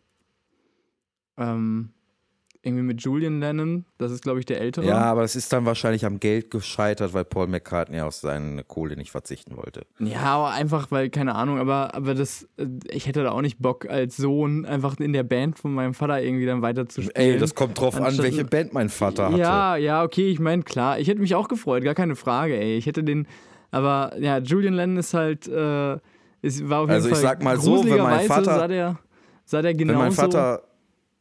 äh, ähm, irgendwie mit Julian Lennon, das ist glaube ich der ältere. Ja, aber das ist dann wahrscheinlich am Geld gescheitert, weil Paul McCartney auf seine Kohle nicht verzichten wollte. Ja, aber einfach, weil, keine Ahnung, aber, aber das, äh, ich hätte da auch nicht Bock als Sohn einfach in der Band von meinem Vater irgendwie dann weiter zu spielen. Ey, das kommt drauf an, welche Band mein Vater hatte. Ja, ja, okay, ich meine, klar, ich hätte mich auch gefreut, gar keine Frage, ey. Ich hätte den, aber ja, Julian Lennon ist halt, äh, ist, war auf jeden also Fall ich sag mal so, wenn mein Vater, sah der, sah der genauso, wenn mein Vater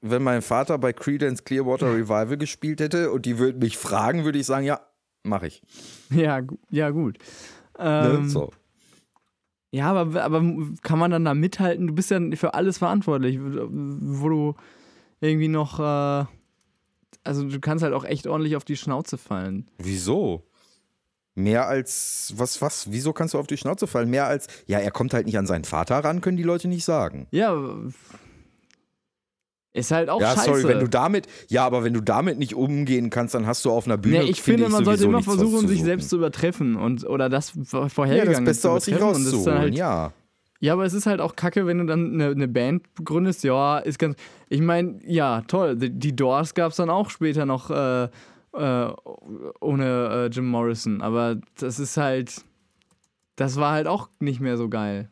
wenn mein Vater bei Credence Clearwater Revival gespielt hätte und die würden mich fragen, würde ich sagen, ja, mache ich. Ja, ja gut. Ne, ähm, ne? So. Ja, aber, aber kann man dann da mithalten? Du bist ja für alles verantwortlich, wo du irgendwie noch, äh, also du kannst halt auch echt ordentlich auf die Schnauze fallen. Wieso? Mehr als, was, was? Wieso kannst du auf die Schnauze fallen? Mehr als, ja, er kommt halt nicht an seinen Vater ran, können die Leute nicht sagen. Ja, ist halt auch ja, scheiße. sorry, wenn du damit, ja, aber wenn du damit nicht umgehen kannst, dann hast du auf einer Bühne. Nee, ich finde, man sollte immer versuchen, sich selbst zu übertreffen und oder das vor- ja, das Beste zu aus sich rauszuholen, halt, ja. Ja, aber es ist halt auch kacke, wenn du dann eine, eine Band gründest. Ja, ist ganz. Ich meine, ja, toll. Die, die Doors gab es dann auch später noch äh, äh, ohne äh, Jim Morrison. Aber das ist halt. Das war halt auch nicht mehr so geil.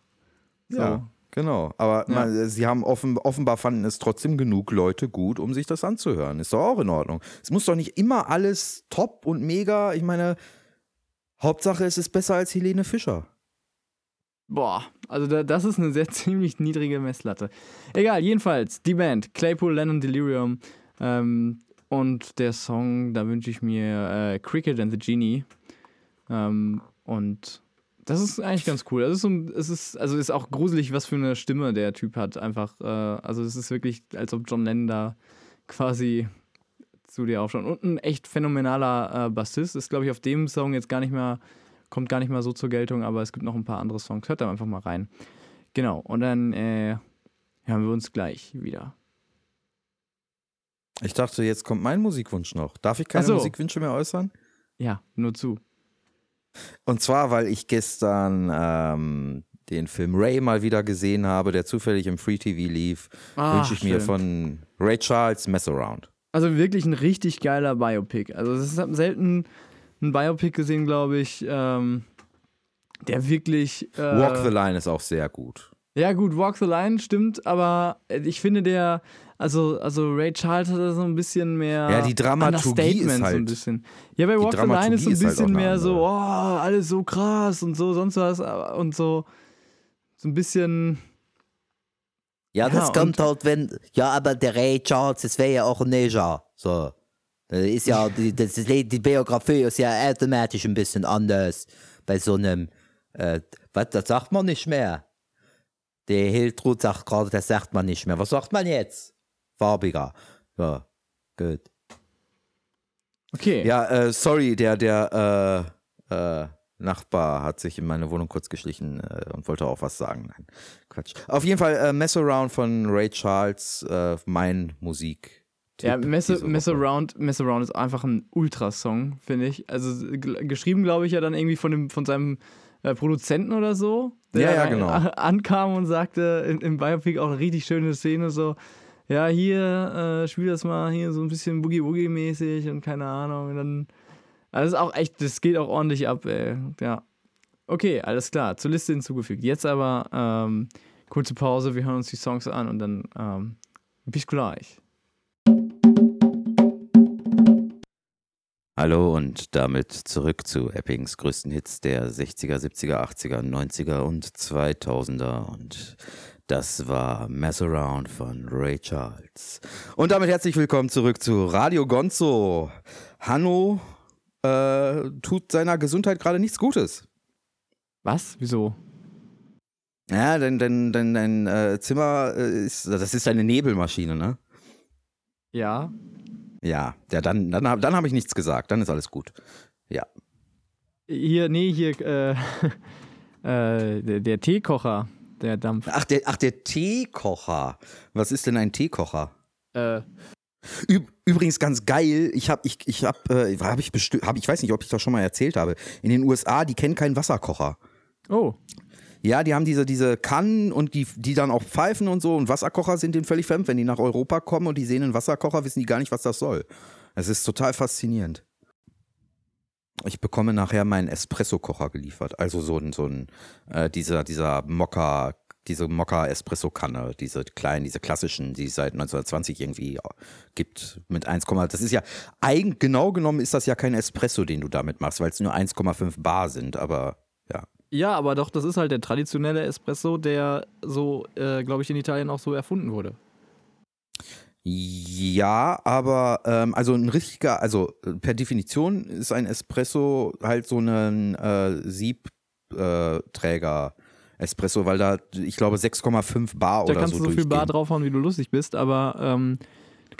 So. Ja, genau. Aber Ja. man, sie haben offen, offenbar fanden es trotzdem genug Leute gut, um sich das anzuhören. Ist doch auch in Ordnung. Es muss doch nicht immer alles top und mega. Ich meine, Hauptsache es ist besser als Helene Fischer. Boah, also da, das ist eine sehr ziemlich niedrige Messlatte. Egal, jedenfalls, die Band, Claypool, Lennon, Delirium. Ähm, und der Song, da wünsche ich mir äh, Cricket and the Genie. Ähm, und das ist eigentlich ganz cool. Das ist so, es ist, also ist auch gruselig, was für eine Stimme der Typ hat. Einfach, äh, also es ist wirklich, als ob John Lennon da quasi zu dir aufschaut. Und ein echt phänomenaler äh, Bassist. Ist, glaube ich, auf dem Song jetzt gar nicht mehr kommt gar nicht mal so zur Geltung, aber es gibt noch ein paar andere Songs. Hört da einfach mal rein. Genau, und dann äh, hören wir uns gleich wieder. Ich dachte, jetzt kommt mein Musikwunsch noch. Darf ich keine so. Musikwünsche mehr äußern? Ja, nur zu. Und zwar, weil ich gestern ähm, den Film Ray mal wieder gesehen habe, der zufällig im Free TV lief, Ah, wünsche ich mir schön. von Ray Charles Mess Around. Also wirklich ein richtig geiler Biopic. Also es ist selten ein Biopic gesehen, glaube ich, ähm, der wirklich. Äh, Walk the Line ist auch sehr gut. Ja, gut, Walk the Line stimmt, aber ich finde der, also, also Ray Charles hat da so ein bisschen mehr. Ja, die Dramaturgie ist Understatement so ein halt- bisschen. Ja, bei Walk the Line ist so ein halt bisschen eine mehr so, oh, alles so krass und so, sonst was aber- und so. So ein bisschen. Ja, Ja, das kommt halt, wenn. Ja, aber der Ray Charles, das wäre ja auch ein Ninja. So. Das ist ja, die, das, die Biografie ist ja automatisch ein bisschen anders. Bei so einem. Äh, was, das sagt man nicht mehr. Der Hiltrud sagt gerade, das sagt man nicht mehr. Was sagt man jetzt? Farbiger. Ja, gut. Okay. Ja, äh, sorry, der, der äh, äh, Nachbar hat sich in meine Wohnung kurz geschlichen äh, und wollte auch was sagen. Nein, Quatsch. Auf jeden Fall äh, Mess Around von Ray Charles, äh, mein Musik. Ja, Mess, Mess. Around, Mess Around ist einfach ein Ultrasong, finde ich. Also geschrieben, glaube ich, ja dann irgendwie von, dem, von seinem äh, Produzenten oder so. Der Ja, ja, genau. ankam und sagte in, im Biopic auch eine richtig schöne Szene so, ja, hier, äh, spiel das mal hier so ein bisschen Boogie-Woogie-mäßig und keine Ahnung. Und dann, also das ist auch echt, das geht auch ordentlich ab, ey. Ja. Okay, alles klar, zur Liste hinzugefügt. Jetzt aber ähm, kurze Pause, wir hören uns die Songs an und dann ähm, bis gleich. Hallo und damit zurück zu Eppings größten Hits der 60er, 70er, 80er, 90er und 2000er. Und das war Mess Around von Ray Charles. Und damit herzlich willkommen zurück zu Radio Gonzo. Hanno äh, tut seiner Gesundheit gerade nichts Gutes. Was? Wieso? Ja, dein, dein, dein, dein äh, Zimmer äh, ist, das ist eine Nebelmaschine, ne? Ja. Ja, ja dann, dann, dann habe ich nichts gesagt, dann ist alles gut. Ja. Hier, nee, hier, äh, äh, der, der Teekocher, der Dampf. Ach der, ach, der Teekocher. Was ist denn ein Teekocher? Äh, Üb übrigens ganz geil, ich habe, ich, ich habe, äh, hab ich bestimmt, hab, ich weiß nicht, ob ich das schon mal erzählt habe. In den USA, die kennen keinen Wasserkocher. oh, Ja, die haben diese, diese Kannen und die, die dann auch pfeifen und so und Wasserkocher sind denen völlig fremd. Wenn die nach Europa kommen und die sehen einen Wasserkocher, wissen die gar nicht, was das soll. Es ist total faszinierend. Ich bekomme nachher meinen Espresso-Kocher geliefert. Also so ein, so ein, äh, dieser, dieser Mokka, diese Mokka-Espresso-Kanne, diese kleinen, diese klassischen, die es seit 1920 irgendwie gibt, mit 1, das ist ja, eigen, genau genommen ist das ja kein Espresso, den du damit machst, weil es nur 1,5 Bar sind, aber ja. ja, aber doch, das ist halt der traditionelle Espresso, der so, äh, glaube ich, in Italien auch so erfunden wurde. Ja, aber ähm, also ein richtiger, also äh, per Definition ist ein Espresso halt so ein äh, Siebträger Espresso, weil da, ich glaube, 6,5 Bar Da oder kannst so du so viel Bar draufhauen, wie du lustig bist, aber ähm,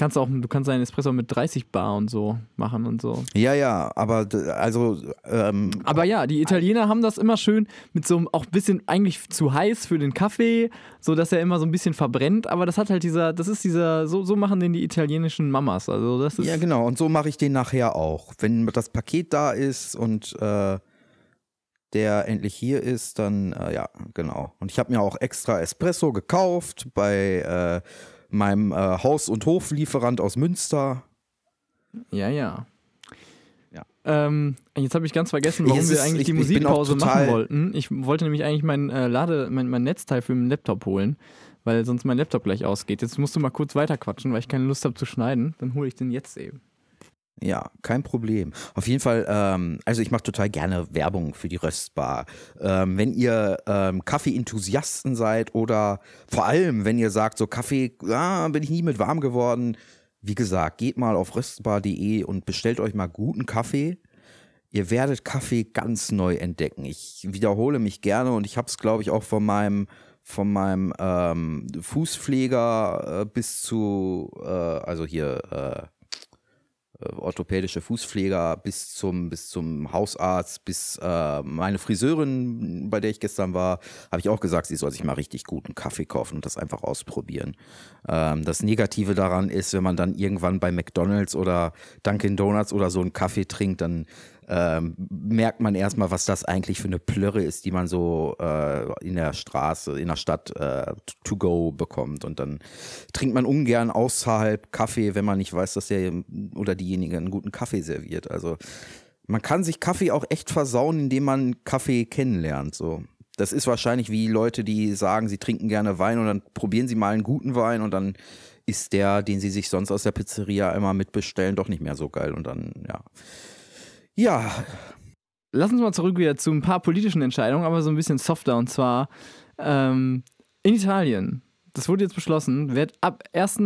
kannst auch, du kannst einen Espresso mit 30 Bar und so machen und so. Ja, ja, aber also ähm, Aber ja, die Italiener haben das immer schön mit so einem auch ein bisschen eigentlich zu heiß für den Kaffee, so dass er immer so ein bisschen verbrennt. Aber das hat halt dieser, das ist dieser, so, so machen den die italienischen Mamas. Also das ist Ja, genau. Und so mache ich den nachher auch. Wenn das Paket da ist und äh, der endlich hier ist, dann äh, ja, genau. Und ich habe mir auch extra Espresso gekauft bei äh, meinem äh, Haus- und Hoflieferant aus Münster. Ja, ja. Ja. Ähm, jetzt habe ich ganz vergessen, warum Es wir ist- eigentlich ich- die Musikpause machen wollten. Ich wollte nämlich eigentlich mein äh, Lade, mein, mein Netzteil für den Laptop holen, weil sonst mein Laptop gleich ausgeht. Jetzt musst du mal kurz weiterquatschen, weil ich keine Lust habe zu schneiden. Dann hole ich den jetzt eben. Ja, kein Problem. Auf jeden Fall, ähm, also ich mache total gerne Werbung für die Röstbar. Ähm, wenn ihr ähm, Kaffee-Enthusiasten seid oder vor allem, wenn ihr sagt, so Kaffee, ah, bin ich nie mit warm geworden, wie gesagt, geht mal auf röstbar.de und bestellt euch mal guten Kaffee. Ihr werdet Kaffee ganz neu entdecken. Ich wiederhole mich gerne und ich habe es, glaube ich, auch von meinem von meinem ähm, Fußpfleger äh, bis zu, äh, also hier äh, orthopädische Fußpfleger bis zum bis zum Hausarzt bis äh, meine Friseurin, bei der ich gestern war, habe ich auch gesagt, sie soll sich mal richtig guten Kaffee kaufen und das einfach ausprobieren. Ähm, das Negative daran ist, wenn man dann irgendwann bei McDonald's oder Dunkin Donuts oder so einen Kaffee trinkt, dann ähm, merkt man erstmal, was das eigentlich für eine Plörre ist, die man so äh, in der Straße, in der Stadt äh, to go bekommt. Und dann trinkt man ungern außerhalb Kaffee, wenn man nicht weiß, dass der oder diejenige einen guten Kaffee serviert. Also man kann sich Kaffee auch echt versauen, indem man Kaffee kennenlernt. So. Das ist wahrscheinlich wie Leute, die sagen, sie trinken gerne Wein und dann probieren sie mal einen guten Wein und dann ist der, den sie sich sonst aus der Pizzeria immer mitbestellen, doch nicht mehr so geil. Und dann, ja. Ja, Lass uns mal zurück wieder zu ein paar politischen Entscheidungen, aber so ein bisschen softer. Und zwar ähm, in Italien. Das wurde jetzt beschlossen, wird ab 1.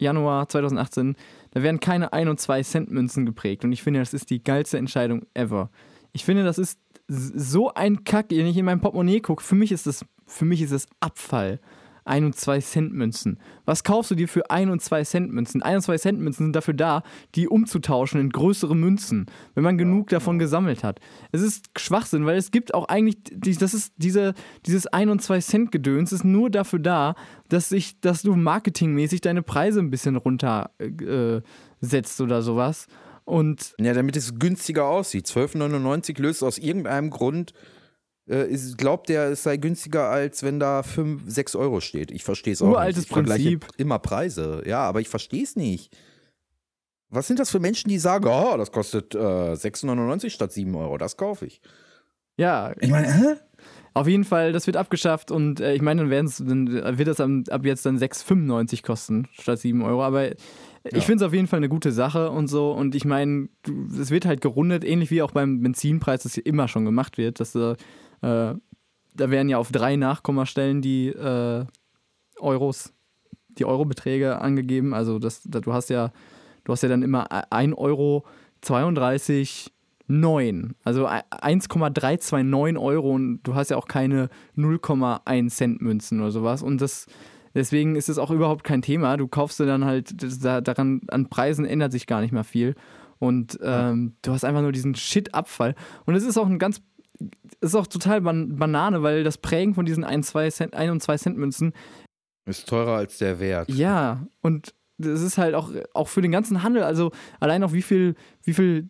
Januar 2018, da werden keine 1 und 2 Cent Münzen geprägt. Und ich finde, das ist die geilste Entscheidung ever. Ich finde, das ist so ein Kack, wenn ich in mein Portemonnaie gucke. Für mich ist das, für mich ist das Abfall. 1 und 2 Cent Münzen. Was kaufst du dir für 1 und 2 Cent Münzen? 1 und 2 Cent Münzen sind dafür da, die umzutauschen in größere Münzen, wenn man genug davon gesammelt hat. Es ist Schwachsinn, weil es gibt auch eigentlich, das ist diese, dieses 1 und 2 Cent Gedöns ist nur dafür da, dass sich, dass du marketingmäßig deine Preise ein bisschen runter äh, setzt oder sowas. Und Ja, damit es günstiger aussieht. 12,99 löst aus irgendeinem Grund, äh, ist, glaubt der, es sei günstiger, als wenn da 5, 6 Euro steht. Ich verstehe es auch Uraltes nicht. Ich vergleiche Prinzip. immer Preise. Ja, aber ich verstehe es nicht. Was sind das für Menschen, die sagen, oh, das kostet äh, 6,99 statt 7 Euro, das kaufe ich. ja, Ich meine, hä? Auf jeden Fall, das wird abgeschafft und äh, ich meine, dann, werden's, dann wird das am, ab jetzt dann 6,95 kosten statt 7 Euro. Aber ich finde es auf jeden Fall eine gute Sache und so. Und ich meine, du- es wird halt gerundet, ähnlich wie auch beim Benzinpreis, das hier immer schon gemacht wird. Dass, äh, äh, da werden ja auf drei Nachkommastellen die äh, Euros, die Eurobeträge angegeben. Also das, da, du hast ja, du hast ja dann immer 1 Euro 32 9. Also 1,329 Euro und du hast ja auch keine 0,1 Cent Münzen oder sowas. Und das, deswegen ist es auch überhaupt kein Thema. Du kaufst dir dann halt, das, da, daran, an Preisen ändert sich gar nicht mehr viel. Und ähm, du hast einfach nur diesen Shit-Abfall. Und es ist auch ein ganz, ist auch total ban Banane, weil das Prägen von diesen 1, 2 Cent, 1 und 2 Cent Münzen Ist teurer als der Wert. ja, und das ist halt auch, auch für den ganzen Handel, also allein auch wie viel, wie viel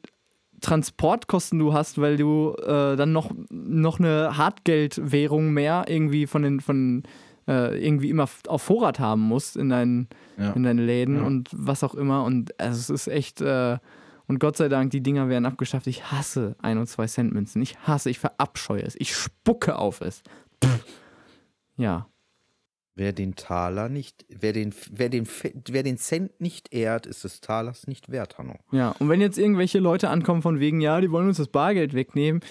Transportkosten du hast, weil du äh, dann noch, noch eine Hartgeldwährung mehr irgendwie von den, von äh, irgendwie immer auf Vorrat haben musst in deinen, Ja. in deinen Läden Ja. und was auch immer. Und also es ist echt, äh, und Gott sei Dank, die Dinger werden abgeschafft. Ich hasse 1 und 2 Cent Münzen. Ich hasse, ich verabscheue es. Ich spucke auf es. Ja. Wer den Taler nicht, wer den, wer den, wer den Cent nicht ehrt, ist des Talers nicht wert, Hanno. Ja, und wenn jetzt irgendwelche Leute ankommen von wegen, ja, die wollen uns das Bargeld wegnehmen,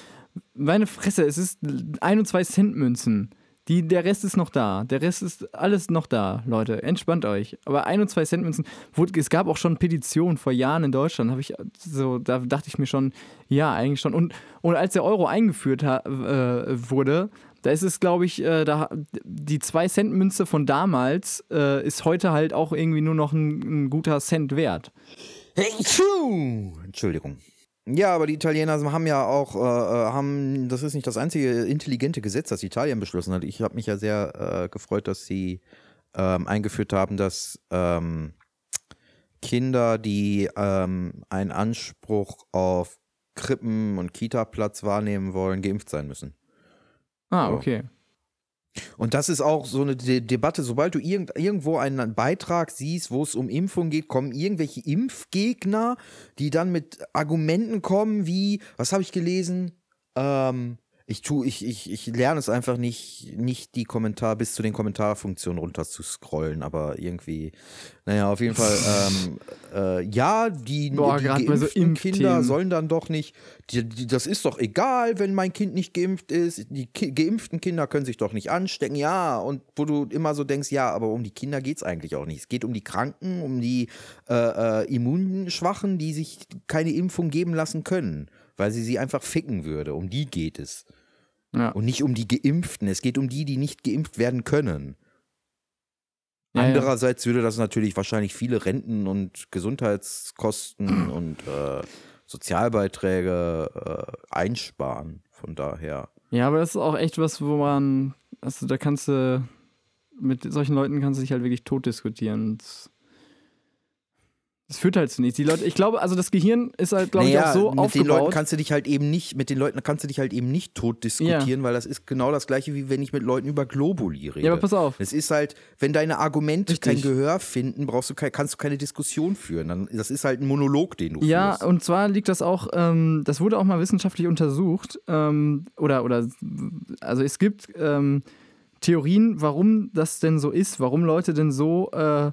meine Fresse, es ist ein und zwei Cent Münzen. Die, der Rest ist noch da. Der Rest ist alles noch da, Leute. Entspannt euch. Aber ein und zwei Cent Münzen, es gab auch schon Petitionen vor Jahren in Deutschland, ich so, da dachte ich mir schon, ja, eigentlich schon. Und, und als der Euro eingeführt ha, äh, wurde, Da ist es, glaube ich, äh, da, die 2-Cent-Münze von damals äh, ist heute halt auch irgendwie nur noch ein, ein guter Cent wert. Entschuldigung. Ja, aber die Italiener haben ja auch, äh, äh, haben, das ist nicht das einzige intelligente Gesetz, das Italien beschlossen hat. Ich habe mich ja sehr äh, gefreut, dass sie ähm, eingeführt haben, dass ähm, Kinder, die ähm, einen Anspruch auf Krippen- und Kita-Platz wahrnehmen wollen, geimpft sein müssen. Ah, So. okay. Und das ist auch so eine De Debatte, sobald du irgend irgendwo einen Beitrag siehst, wo es um Impfung geht, kommen irgendwelche Impfgegner, die dann mit Argumenten kommen wie, was habe ich gelesen? Ähm, ich tu, ich, ich, ich lerne es einfach nicht, nicht die Kommentar bis zu den Kommentarfunktionen runter zu scrollen, aber irgendwie, naja, auf jeden Fall, ähm, äh, ja, die, Boah, die bei so geimpften Kinder sollen dann doch nicht, die, die, das ist doch egal, wenn mein Kind nicht geimpft ist, die ki geimpften Kinder können sich doch nicht anstecken, ja, und wo du immer so denkst, ja, aber um die Kinder geht es eigentlich auch nicht. Es geht um die Kranken, um die äh, äh, Immunschwachen, die sich keine Impfung geben lassen können, weil sie sie einfach ficken würde. Um die geht es. Ja. Und nicht um die Geimpften. Es geht um die, die nicht geimpft werden können. Ja. Andererseits würde das natürlich wahrscheinlich viele Renten- und Gesundheitskosten und äh, Sozialbeiträge äh, einsparen. Von daher. Ja, aber das ist auch echt was, wo man, also da kannst du, mit solchen Leuten kannst du dich halt wirklich tot diskutieren. Das, das führt halt zu nichts. Die Leute, ich glaube, also das Gehirn ist halt, glaube ich, auch so mit den Leuten aufgebaut. kannst du dich halt eben nicht, mit den Leuten kannst du dich halt eben nicht tot diskutieren, weil das ist genau das gleiche, wie wenn ich mit Leuten über Globuli rede. Ja, aber pass auf. Es ist halt, wenn deine Argumente kein Richtig. Gehör finden, brauchst du kein, kannst du keine Diskussion führen. Dann, das ist halt ein Monolog, den du Ja, führst. und zwar liegt das auch, ähm, das wurde auch mal wissenschaftlich untersucht, ähm, oder, oder, also es gibt ähm, Theorien, warum das denn so ist, warum Leute denn so äh,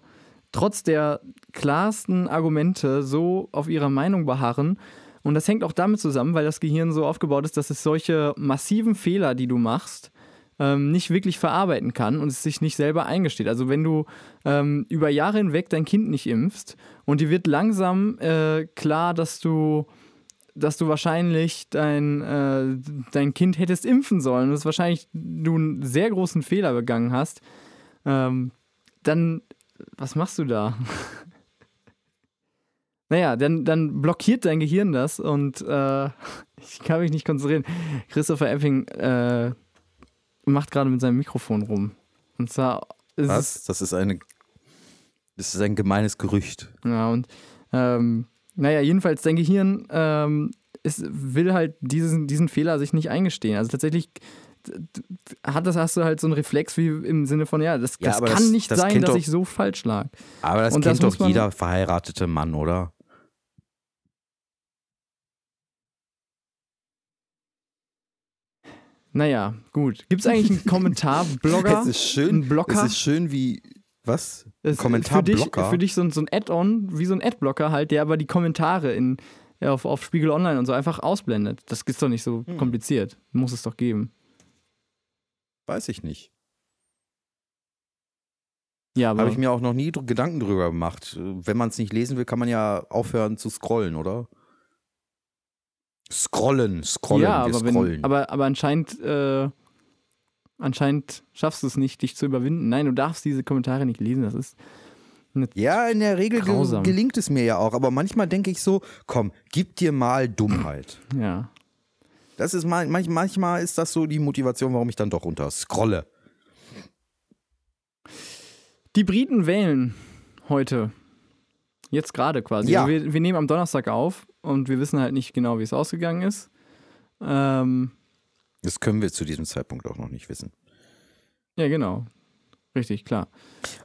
trotz der klarsten Argumente so auf ihrer Meinung beharren. Und das hängt auch damit zusammen, weil das Gehirn so aufgebaut ist, dass es solche massiven Fehler, die du machst, ähm, nicht wirklich verarbeiten kann und es sich nicht selber eingesteht. Also wenn du ähm, über Jahre hinweg dein Kind nicht impfst und dir wird langsam äh, klar, dass du dass du wahrscheinlich dein, äh, dein Kind hättest impfen sollen und dass wahrscheinlich du einen sehr großen Fehler begangen hast, ähm, dann, was machst du da? naja, dann, dann blockiert dein Gehirn das und äh, ich kann mich nicht konzentrieren. Christopher Epping äh, macht gerade mit seinem Mikrofon rum. Und zwar ist es Was? Das ist eine. Das ist ein gemeines Gerücht. Ja, und ähm, naja, jedenfalls, dein Gehirn ähm, ist, will halt diesen, diesen Fehler sich nicht eingestehen. Also tatsächlich hat das, hast du halt so einen Reflex wie im Sinne von, ja, das, Ja, das kann das- nicht das sein, dass doch- ich so falsch lag. Aber das Und kennt doch jeder verheiratete Mann, oder? Naja, gut. Gibt es eigentlich einen Kommentarblogger? Es ist schön. Ein Blocker? Es ist schön wie. Was? Es- Für dich, Kommentarblocker. für dich so, ein- so ein Add-on, wie so ein Adblocker halt, der aber die Kommentare in, auf, auf Spiegel Online und so einfach ausblendet. Das ist doch nicht so Hm. kompliziert. Muss es doch geben. Weiß ich nicht. Ja, Habe ich mir auch noch nie Gedanken drüber gemacht. Wenn man es nicht lesen will, kann man ja aufhören zu scrollen, oder? Scrollen, scrollen, ja, aber, scrollen. wenn, aber, aber anscheinend, äh, anscheinend schaffst du es nicht, dich zu überwinden. Nein, du darfst diese Kommentare nicht lesen. Das ist. ja, in der Regel ge Grausam. gelingt es mir ja auch, aber manchmal denke ich so, komm, gib dir mal Dummheit. Ja. Das ist mal, manch, manchmal ist das so die Motivation, warum ich dann doch runter scrolle. Die Briten wählen heute. Jetzt gerade quasi. Ja. Wir, wir nehmen am Donnerstag auf und wir wissen halt nicht genau, wie es ausgegangen ist. Ähm, Das können wir zu diesem Zeitpunkt auch noch nicht wissen. ja, genau. Richtig, klar.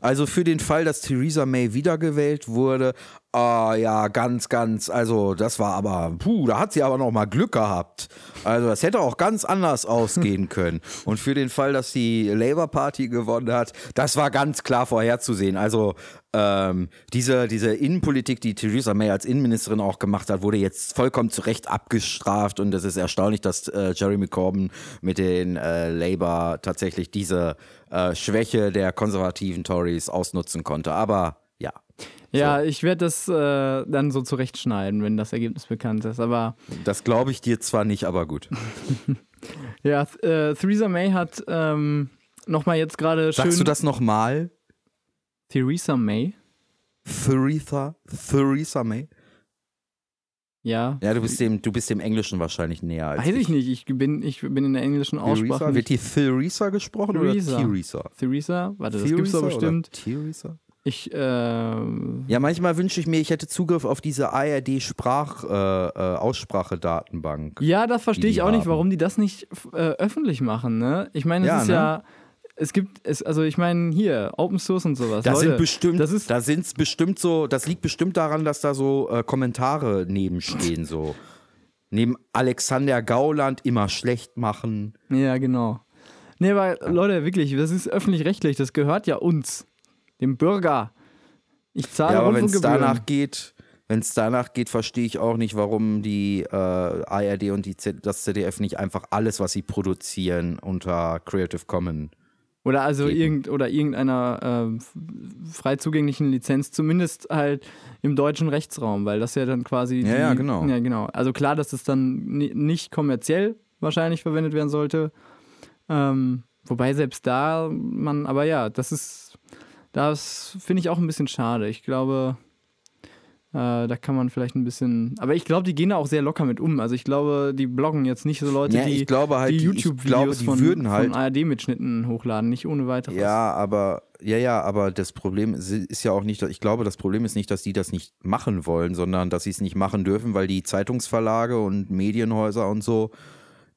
Also für den Fall, dass Theresa May wiedergewählt wurde, ah ja, ganz, ganz, also das war aber, puh, da hat sie aber noch mal Glück gehabt. Also das hätte auch ganz anders ausgehen können. Und für den Fall, dass die Labour Party gewonnen hat, das war ganz klar vorherzusehen. Also ähm, diese, diese Innenpolitik, die Theresa May als Innenministerin auch gemacht hat, wurde jetzt vollkommen zu Recht abgestraft. Und es ist erstaunlich, dass äh, Jeremy Corbyn mit den äh, Labour tatsächlich diese äh, Schwäche der konservativen Tories ausnutzen konnte. Aber ja. Ja, ich werde das äh, dann so zurechtschneiden, wenn das Ergebnis bekannt ist. Aber Das glaube ich dir zwar nicht, aber gut. Ja, äh, Theresa May hat ähm, nochmal jetzt gerade schön. Sagst du das nochmal? Theresa May? Theresa, Theresa May? Ja. Ja, du bist dem, du bist dem Englischen wahrscheinlich näher als Weiß ich nicht, ich bin, ich bin in der englischen Aussprache. Theresa? Wird Nicht. die Theresa gesprochen Theresa. oder Theresa? Theresa? Warte, das gibt's doch Theresa bestimmt. Theresa? Ich, ähm, Ja, manchmal wünsche ich mir, ich hätte Zugriff auf diese ARD-Sprach-Aussprache-Datenbank. ja, das verstehe ich auch nicht, haben. warum die das nicht äh, öffentlich machen, ne? Ich meine, es Ja, ist ne? ja, es gibt, es, also ich meine, hier, Open Source und sowas. Da Leute, sind bestimmt, das ist, da sind's bestimmt so, das liegt bestimmt daran, dass da so äh, Kommentare nebenstehen, so. Neben Alexander Gauland immer schlecht machen. ja, genau. Nee, aber Leute, wirklich, das ist öffentlich-rechtlich, das gehört ja uns, dem Bürger. Ich zahle Ja, aber wenn es danach geht, wenn es danach geht, verstehe ich auch nicht, warum die äh, ARD und die Z das ZDF nicht einfach alles, was sie produzieren, unter Creative Commons. Oder also irgend, oder irgendeiner f- frei zugänglichen Lizenz, zumindest halt im deutschen Rechtsraum, weil das ja dann quasi. Ja, die, ja, genau. Ja, genau. Also klar, dass es dann ni- nicht kommerziell wahrscheinlich verwendet werden sollte. Ähm, wobei selbst da man, aber ja, das ist, das finde ich auch ein bisschen schade. Ich glaube, äh, da kann man vielleicht ein bisschen, aber ich glaube, die gehen da auch sehr locker mit um. Also ich glaube, die bloggen jetzt nicht so Leute, Ja, die ich glaube halt, die YouTube-Videos von, würden halt- von ARD-Mitschnitten hochladen, nicht ohne weiteres. Ja, aber ja, ja, aber das Problem ist, ist ja auch nicht, ich glaube, das Problem ist nicht, dass die das nicht machen wollen, sondern dass sie es nicht machen dürfen, weil die Zeitungsverlage und Medienhäuser und so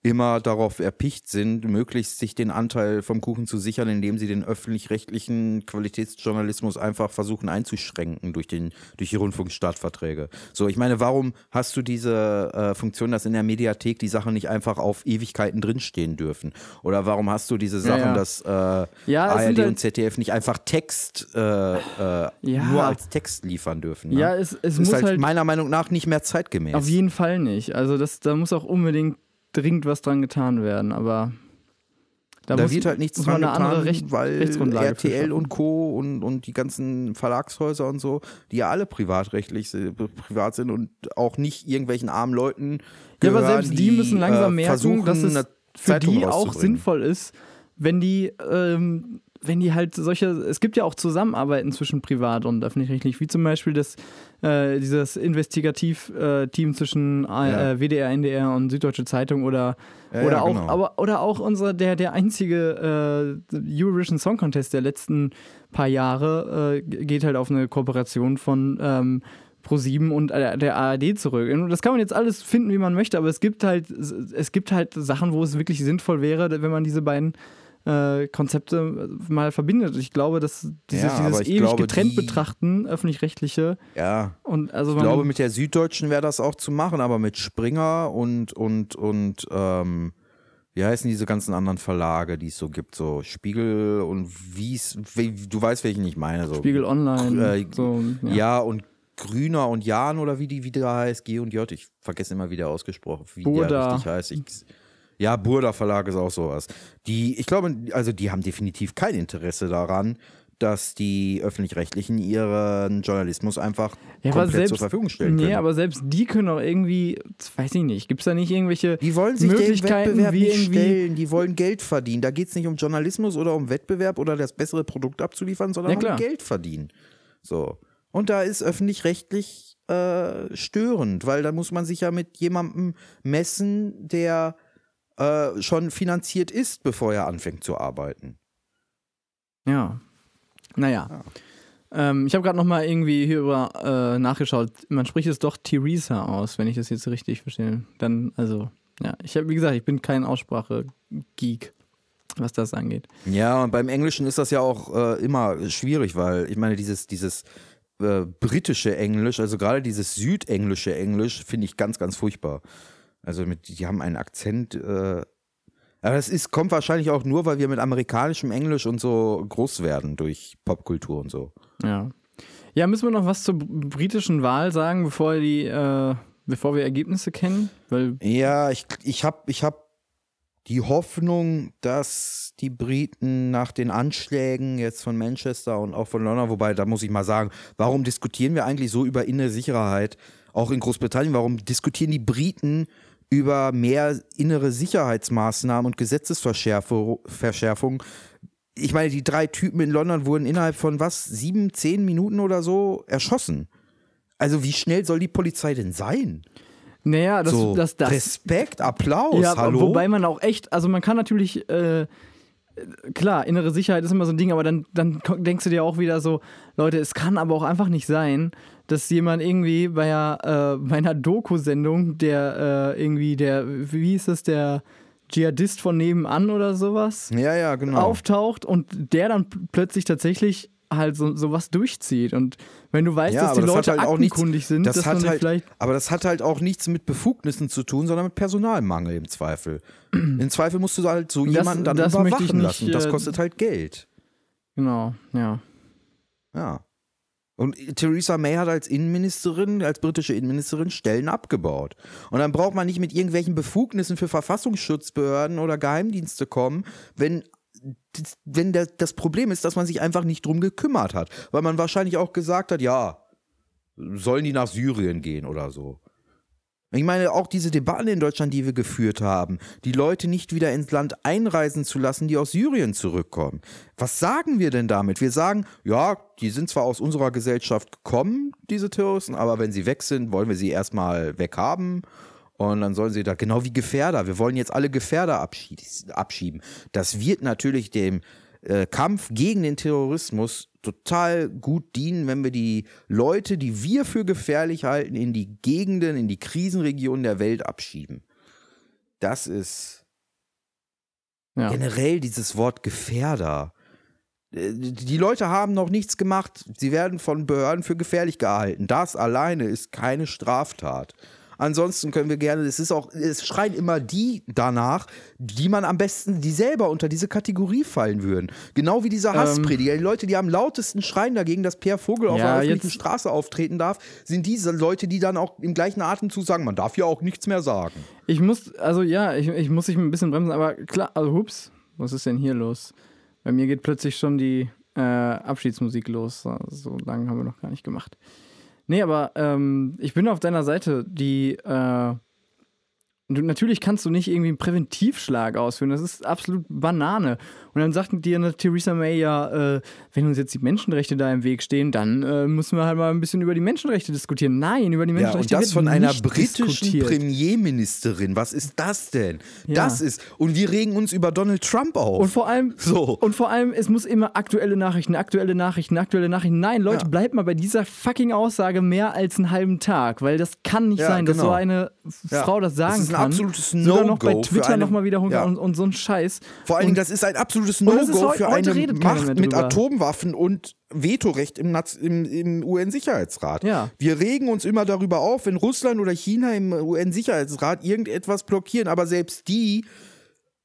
immer darauf erpicht sind, möglichst sich den Anteil vom Kuchen zu sichern, indem sie den öffentlich-rechtlichen Qualitätsjournalismus einfach versuchen einzuschränken durch, den, durch die Rundfunkstaatverträge. So, ich meine, warum hast du diese äh, Funktion, dass in der Mediathek die Sachen nicht einfach auf Ewigkeiten drinstehen dürfen? Oder warum hast du diese Sachen, ja. dass äh, Ja, ARD halt- und ZDF nicht einfach Text äh, äh, Ja. nur als Text liefern dürfen? Ne? Ja, es, es ist muss halt, halt, meiner Meinung nach nicht mehr zeitgemäß. auf jeden Fall nicht. Also das, da muss auch unbedingt dringend was dran getan werden, aber da, da muss, wird halt nichts dran eine getan, andere Recht, weil RTL und Co. Und, und die ganzen Verlagshäuser und so, die ja alle privatrechtlich privat sind und auch nicht irgendwelchen armen Leuten Ja, aber gehören, selbst die müssen langsam äh, merken, versuchen, dass es für die auch sinnvoll ist, wenn die, ähm, wenn die halt solche, es gibt ja auch Zusammenarbeiten zwischen privat und öffentlich-rechtlich, wie zum Beispiel das, äh, dieses Investigativ-Team zwischen A- Ja. äh, WDR, NDR und Süddeutsche Zeitung oder, Ja, oder ja, auch, genau. aber, oder auch unser, der, der einzige äh, Eurovision Song Contest der letzten paar Jahre äh, geht halt auf eine Kooperation von ähm, Pro7 und äh, der ARD zurück. Und das kann man jetzt alles finden, wie man möchte, aber es gibt halt, es gibt halt Sachen, wo es wirklich sinnvoll wäre, wenn man diese beiden äh, Konzepte mal verbindet. Ich glaube, dass dieses, Ja, dieses ewig glaube, getrennt die- betrachten, öffentlich-rechtliche Ja, und also ich glaube, mit der Süddeutschen wäre das auch zu machen, aber mit Springer und, und, und, ähm, wie heißen diese ganzen anderen Verlage, die es so gibt? So Spiegel und wie's, wie, du weißt, welchen ich meine. So. Spiegel Online, Äh, so, Ja. ja. und Grüner und Jan oder wie die wieder heißt, G und J. Ich vergesse immer wieder ausgesprochen, wie Burda. der richtig heißt. Ich, ja, Burda Verlag ist auch sowas. Die, ich glaube, also die haben definitiv kein Interesse daran, dass die öffentlich-rechtlichen ihren Journalismus einfach Ja, komplett selbst, zur Verfügung stellen nee, können. aber selbst die können auch irgendwie, weiß ich nicht, gibt es da nicht irgendwelche Die wollen sich Möglichkeiten, Wettbewerb wie nicht irgendwie- stellen, die wollen Geld verdienen. Da geht es nicht um Journalismus oder um Wettbewerb oder das bessere Produkt abzuliefern, sondern Ja, um Geld verdienen. So. Und da ist öffentlich-rechtlich äh, störend, weil da muss man sich ja mit jemandem messen, der äh, schon finanziert ist, bevor er anfängt zu arbeiten. Ja. Naja. Ähm, ich habe gerade nochmal irgendwie hier über äh, nachgeschaut. Man spricht es doch Theresa aus, wenn ich das jetzt richtig verstehe. Dann, also, ja. Ich habe, wie gesagt, ich bin kein Aussprache-Geek, was das angeht. Ja, und beim Englischen ist das ja auch äh, immer schwierig, weil ich meine, dieses, dieses äh, britische Englisch, also gerade dieses südenglische Englisch, finde ich ganz, ganz furchtbar. Also mit, die haben einen Akzent. Äh, aber das ist, kommt wahrscheinlich auch nur, weil wir mit amerikanischem Englisch und so groß werden durch Popkultur und so. Ja. Ja, müssen wir noch was zur britischen Wahl sagen, bevor die, äh, bevor wir Ergebnisse kennen? Weil, Ja, ich, ich habe ich hab die Hoffnung, dass die Briten nach den Anschlägen jetzt von Manchester und auch von London, wobei da muss ich mal sagen, warum diskutieren wir eigentlich so über innere Sicherheit, auch in Großbritannien, warum diskutieren die Briten über mehr innere Sicherheitsmaßnahmen und Gesetzesverschärfung. Ich meine, die drei Typen in London wurden innerhalb von was, sieben, zehn Minuten oder so erschossen. Also wie schnell soll die Polizei denn sein? Naja, das, so, das, das, Respekt, Applaus, ja, hallo? wobei man auch echt, also man kann natürlich, äh, klar, innere Sicherheit ist immer so ein Ding, aber dann, dann denkst du dir auch wieder so, Leute, es kann aber auch einfach nicht sein, dass jemand irgendwie bei einer, äh, bei einer Doku-Sendung, der äh, irgendwie der, wie hieß das, der Dschihadist von nebenan oder sowas, ja, ja, genau. auftaucht und der dann plötzlich tatsächlich halt so sowas durchzieht. Und wenn du weißt, Ja, dass die das Leute halt auch nichts- aktenkundig sind, das hat halt, vielleicht aber das hat halt auch nichts mit Befugnissen zu tun, sondern mit Personalmangel im Zweifel. Im Zweifel musst du halt so Das- jemanden dann das überwachen nicht, lassen. Das äh, kostet halt Geld. Genau, ja. Ja. Und Theresa May hat als Innenministerin, als britische Innenministerin Stellen abgebaut. Und dann braucht man nicht mit irgendwelchen Befugnissen für Verfassungsschutzbehörden oder Geheimdienste kommen, wenn, wenn der, das Problem ist, dass man sich einfach nicht drum gekümmert hat. Weil man wahrscheinlich auch gesagt hat, ja, sollen die nach Syrien gehen oder so. Ich meine, auch diese Debatten in Deutschland, die wir geführt haben, die Leute nicht wieder ins Land einreisen zu lassen, die aus Syrien zurückkommen. Was sagen wir denn damit? Wir sagen, ja, die sind zwar aus unserer Gesellschaft gekommen, diese Terroristen, aber wenn sie weg sind, wollen wir sie erstmal weghaben. Und dann sollen sie da, genau wie Gefährder, wir wollen jetzt alle Gefährder abschie- abschieben. Das wird natürlich dem äh, Kampf gegen den Terrorismus total gut dienen, wenn wir die Leute, die wir für gefährlich halten, in die Gegenden, in die Krisenregionen der Welt abschieben. Das ist ja. generell dieses Wort Gefährder. Äh, Die Leute haben noch nichts gemacht. Sie werden von Behörden für gefährlich gehalten. Das alleine ist keine Straftat. Ansonsten können wir gerne, es ist auch, es schreien immer die danach, die man am besten, die selber unter diese Kategorie fallen würden. Genau wie dieser Hassprediger. Die Leute, die am lautesten schreien dagegen, dass Pierre Vogel auf Ja, einer öffentlichen Straße auftreten darf, sind diese Leute, die dann auch im gleichen Atemzug sagen, man darf ja auch nichts mehr sagen. Ich muss, also ja, ich, ich muss mich ein bisschen bremsen, aber klar, also hups, was ist denn hier los? Bei mir geht plötzlich schon die äh, Abschiedsmusik los. So, so lange haben wir noch gar nicht gemacht. Nee, aber ähm, ich bin auf deiner Seite. Die, äh, du, natürlich kannst du nicht irgendwie einen Präventivschlag ausführen. Das ist absolut Banane. Und dann sagt dir eine Theresa May ja, äh, wenn uns jetzt die Menschenrechte da im Weg stehen, dann äh, müssen wir halt mal ein bisschen über die Menschenrechte diskutieren. Nein, über die Ja, Menschenrechte und das von einer britischen diskutiert. Premierministerin. Was ist das denn? Ja. Das ist. Und wir regen uns über Donald Trump auf. Und vor allem, So. und vor allem, es muss immer aktuelle Nachrichten, aktuelle Nachrichten, aktuelle Nachrichten. Nein, Leute, Ja. bleibt mal bei dieser fucking Aussage mehr als einen halben Tag, weil das kann nicht Ja, sein, dass genau. so eine Ja. Frau das sagen ist ein absolutes Sogar noch bei No-Go Twitter nochmal wiederholen Ja. und, und so ein Scheiß. Vor allen Dingen, das ist ein absolutes No-Go für eine Macht mit. Atomwaffen und Vetorecht im, im, im UN-Sicherheitsrat. Ja. Wir regen uns immer darüber auf, wenn Russland oder China im UN-Sicherheitsrat irgendetwas blockieren, aber selbst die,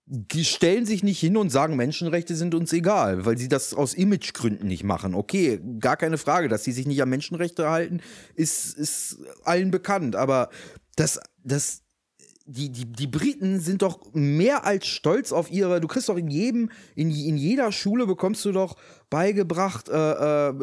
die stellen sich nicht hin und sagen, Menschenrechte sind uns egal, weil sie das aus Imagegründen nicht machen. Okay, gar keine Frage, dass sie sich nicht an Menschenrechte halten, ist, ist allen bekannt, aber das, das die, die, die Briten sind doch mehr als stolz auf ihre. Du kriegst doch in jedem, in, in jeder Schule bekommst du doch beigebracht, äh, äh,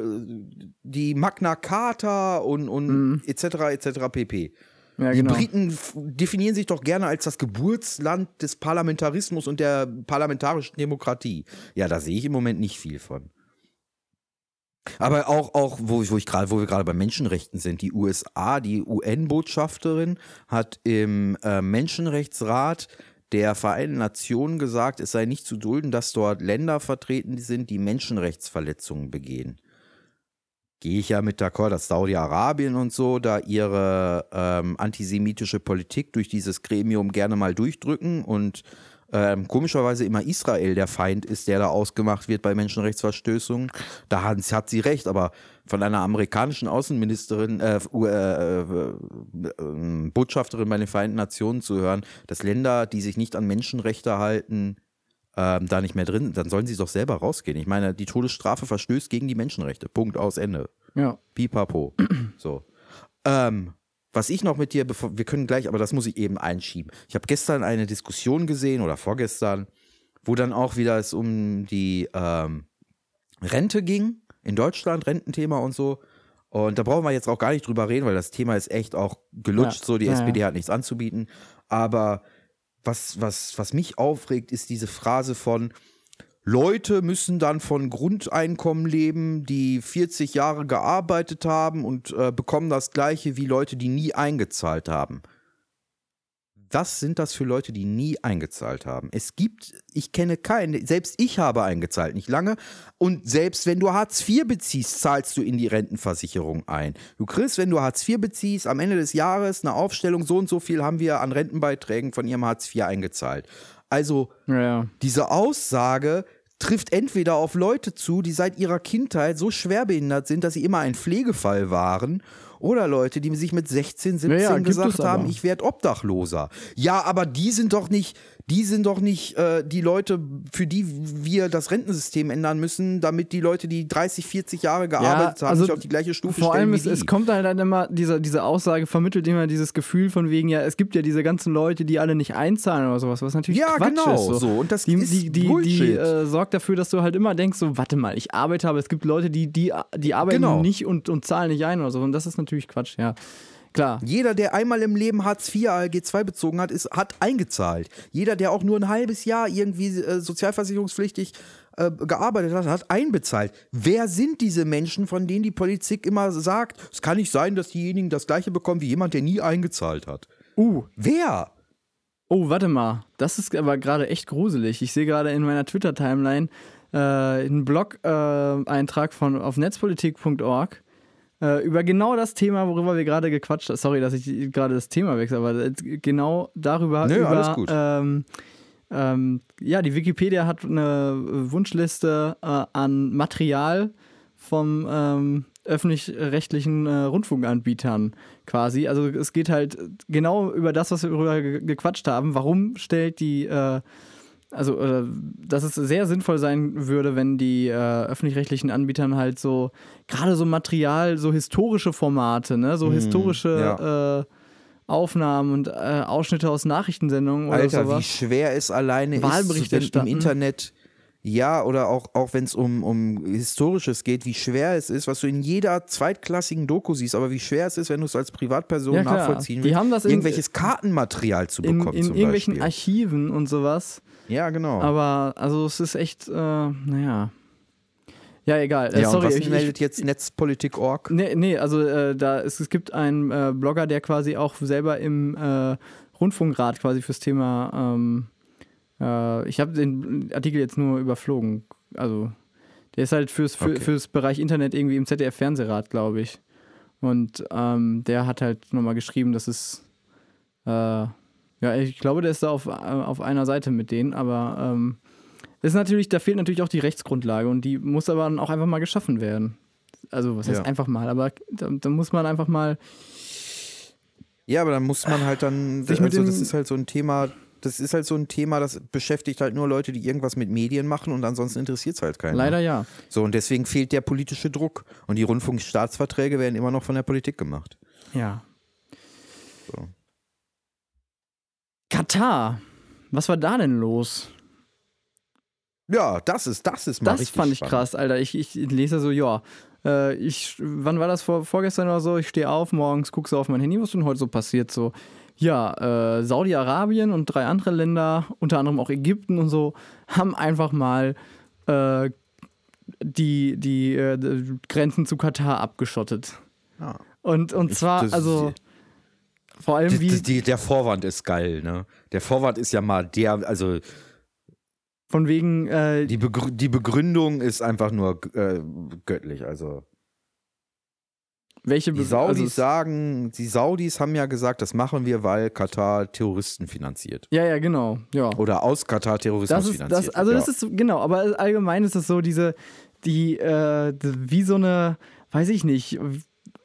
die Magna Carta und, und etc. etc. pp. ja, Die genau. Briten definieren sich doch gerne als das Geburtsland des Parlamentarismus und der parlamentarischen Demokratie. Ja, da sehe ich im Moment nicht viel von. Aber auch, auch wo, wo, ich gerade, wo wir gerade bei Menschenrechten sind, die USA, die UN-Botschafterin hat im äh, Menschenrechtsrat der Vereinten Nationen gesagt, es sei nicht zu dulden, dass dort Länder vertreten sind, die Menschenrechtsverletzungen begehen. Gehe ich ja mit d'accord, dass Saudi-Arabien und so da ihre ähm, antisemitische Politik durch dieses Gremium gerne mal durchdrücken und ähm, komischerweise immer Israel der Feind ist, der da ausgemacht wird bei Menschenrechtsverstößungen. Da hat, hat sie recht, aber von einer amerikanischen Außenministerin, äh, äh, äh, äh, Botschafterin bei den Vereinten Nationen zu hören, dass Länder, die sich nicht an Menschenrechte halten, ähm, da nicht mehr drin sind, dann sollen sie doch selber rausgehen. Ich meine, die Todesstrafe verstößt gegen die Menschenrechte. Punkt aus Ende. Ja. Pipapo. So. Ähm, was ich noch mit dir, bevor, wir können gleich, aber das muss ich eben einschieben. Ich habe gestern eine Diskussion gesehen oder vorgestern, wo dann auch wieder es um die ähm, Rente ging in Deutschland, Rententhema und so. Und da brauchen wir jetzt auch gar nicht drüber reden, weil das Thema ist echt auch gelutscht. Ja, So, die ja, SPD hat nichts anzubieten. Aber was, was, was mich aufregt, ist diese Phrase von Leute müssen dann von Grundeinkommen leben, die 40 Jahre gearbeitet haben und äh, bekommen das gleiche wie Leute, die nie eingezahlt haben. Was sind das für Leute, die nie eingezahlt haben? Es gibt, ich kenne keinen, selbst ich habe eingezahlt, nicht lange. Und selbst wenn du Hartz IV beziehst, zahlst du in die Rentenversicherung ein. Du kriegst, wenn du Hartz IV beziehst, am Ende des Jahres eine Aufstellung, so und so viel haben wir an Rentenbeiträgen von ihrem Hartz IV eingezahlt. Also Ja. diese Aussage trifft entweder auf Leute zu, die seit ihrer Kindheit so schwerbehindert sind, dass sie immer ein Pflegefall waren, oder Leute, die sich mit 16, 17 Ja, ja, gesagt haben, ich werde Obdachloser. Ja, aber die sind doch nicht, die sind doch nicht äh, die Leute, für die wir das Rentensystem ändern müssen, damit die Leute, die 30, 40 Jahre gearbeitet haben, also sich auf die gleiche Stufe Vor allem, stellen es, wie die. es kommt halt dann immer, diese, diese Aussage vermittelt immer dieses Gefühl von wegen, ja, es gibt ja diese ganzen Leute, die alle nicht einzahlen oder sowas, was natürlich Ja, Quatsch genau, ist. So. so. Und das die, ist die, die, die äh, sorgt dafür, dass du halt immer denkst, so, warte mal, ich arbeite, aber es gibt Leute, die, die, die arbeiten Genau. nicht und, und zahlen nicht ein oder so. Und das ist natürlich Quatsch, ja. Klar. Jeder, der einmal im Leben Hartz IV ALG II bezogen hat, ist, hat eingezahlt. Jeder, der auch nur ein halbes Jahr irgendwie äh, sozialversicherungspflichtig äh, gearbeitet hat, hat einbezahlt. Wer sind diese Menschen, von denen die Politik immer sagt, es kann nicht sein, dass diejenigen das gleiche bekommen wie jemand, der nie eingezahlt hat? Uh, Wer? Oh, warte mal. Das ist aber gerade echt gruselig. Ich sehe gerade in meiner Twitter-Timeline äh, einen Blog-Eintrag von auf netzpolitik.org äh, über genau das Thema, worüber wir gerade gequatscht haben. Sorry, dass ich gerade das Thema wechsle, aber genau darüber. Nö, über, alles gut. Ähm, ähm, ja, die Wikipedia hat eine Wunschliste äh, an Material vom ähm, öffentlich-rechtlichen äh, Rundfunkanbietern quasi. Also es geht halt genau über das, was wir darüber ge gequatscht haben. Warum stellt die, äh, also äh, dass es sehr sinnvoll sein würde, wenn die äh, öffentlich-rechtlichen Anbietern halt so, gerade so Material, so historische Formate, ne, so historische äh, Aufnahmen und äh, Ausschnitte aus Nachrichtensendungen oder Alter, sowas. wie schwer es alleine ist, wenn im. Internet, ja, oder auch, auch wenn es um, um Historisches geht, wie schwer es ist, was du in jeder zweitklassigen Doku siehst, aber wie schwer es ist, wenn du es als Privatperson Ja, nachvollziehen willst, haben das in- irgendwelches Kartenmaterial zu in, bekommen. in zum irgendwelchen Beispiel. Archiven und sowas. Ja, genau. Aber also es ist echt, äh, naja. Ja, egal. Äh, ja, sorry, und was ich, meldet jetzt Netzpolitik.org? Nee, nee, also äh, da es, es gibt einen äh, Blogger, der quasi auch selber im äh, Rundfunkrat quasi fürs Thema. Ähm, äh, ich habe den Artikel jetzt nur überflogen. Also der ist halt fürs, für, Okay. fürs Bereich Internet irgendwie im ZDF-Fernsehrat, glaube ich. Und ähm, der hat halt nochmal geschrieben, dass es. Ja, ich glaube, der ist da auf, äh, auf einer Seite mit denen, aber ähm, ist natürlich, da fehlt natürlich auch die Rechtsgrundlage und die muss aber dann auch einfach mal geschaffen werden. Also, was heißt Ja. einfach mal, aber da, da muss man einfach mal. Ja, aber dann muss man halt dann, Sich mit also das ist halt so ein Thema, das ist halt so ein Thema, das beschäftigt halt nur Leute, die irgendwas mit Medien machen und ansonsten interessiert es halt keinen. Leider ja. So, und deswegen fehlt der politische Druck. Und die Rundfunkstaatsverträge werden immer noch von der Politik gemacht. Ja. So. Katar. Was war da denn los? Ja, das ist, das ist mal Das fand ich spannend. krass, Alter. Ich, ich lese so, ja. Äh, ich, wann war das vor, vorgestern oder so? Ich stehe auf, morgens gucke so auf mein Handy, was ist denn heute so passiert? So, ja, äh, Saudi-Arabien und drei andere Länder, unter anderem auch Ägypten und so, haben einfach mal äh, die, die äh, Grenzen zu Katar abgeschottet. Ja. Und, und Ich- zwar, also vor allem Die, wie die, die, der Vorwand ist geil, ne? Der Vorwand ist ja mal der, also von wegen, äh, die, Begrü die Begründung ist einfach nur äh, göttlich. Also welche die Be- Saudis also, sagen, die Saudis haben ja gesagt, das machen wir, weil Katar Terroristen finanziert. Ja, ja, genau. Ja. Oder aus Katar Terrorismus Das ist, finanziert. das, also wird, das ist so- genau, aber allgemein ist es so diese, die, äh, wie so eine, weiß ich nicht,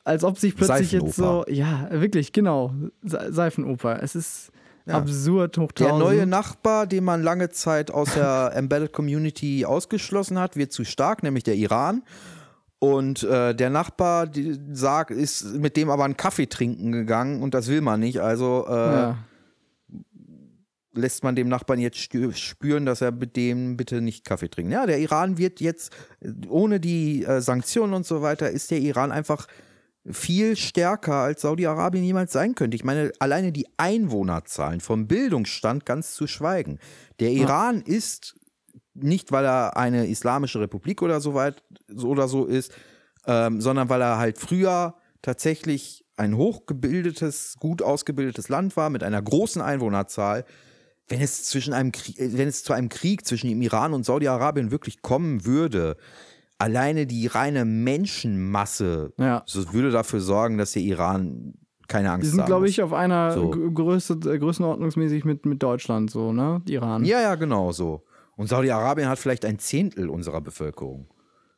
als ob sich plötzlich jetzt so, ja, wirklich, genau, Se Seifenoper. Es ist Ja. absurd hoch Der 1000. neue Nachbar, den man lange Zeit aus der Embedded Community ausgeschlossen hat, wird zu stark, nämlich der Iran. Und äh, der Nachbar die sagt, ist mit dem aber einen Kaffee trinken gegangen und das will man nicht. Also äh, ja. lässt man dem Nachbarn jetzt spüren, dass er mit dem bitte nicht Kaffee trinkt. Ja, der Iran wird jetzt, ohne die äh, Sanktionen und so weiter, ist der Iran einfach viel stärker als Saudi-Arabien jemals sein könnte. Ich meine, alleine die Einwohnerzahlen vom Bildungsstand ganz zu schweigen. Der Iran ist nicht, weil er eine islamische Republik oder so weit oder so ist, ähm, sondern weil er halt früher tatsächlich ein hochgebildetes, gut ausgebildetes Land war mit einer großen Einwohnerzahl. Wenn es zwischen einem Krieg, wenn es zu einem Krieg zwischen dem Iran und Saudi-Arabien wirklich kommen würde, alleine die reine Menschenmasse Ja. so würde dafür sorgen, dass der Iran keine Angst Die sind, glaube ich, auf einer So. Größe, äh, Größenordnungsmäßig mit, mit Deutschland, so, ne? Iran. Ja, ja, genau so. Und Saudi-Arabien hat vielleicht ein Zehntel unserer Bevölkerung.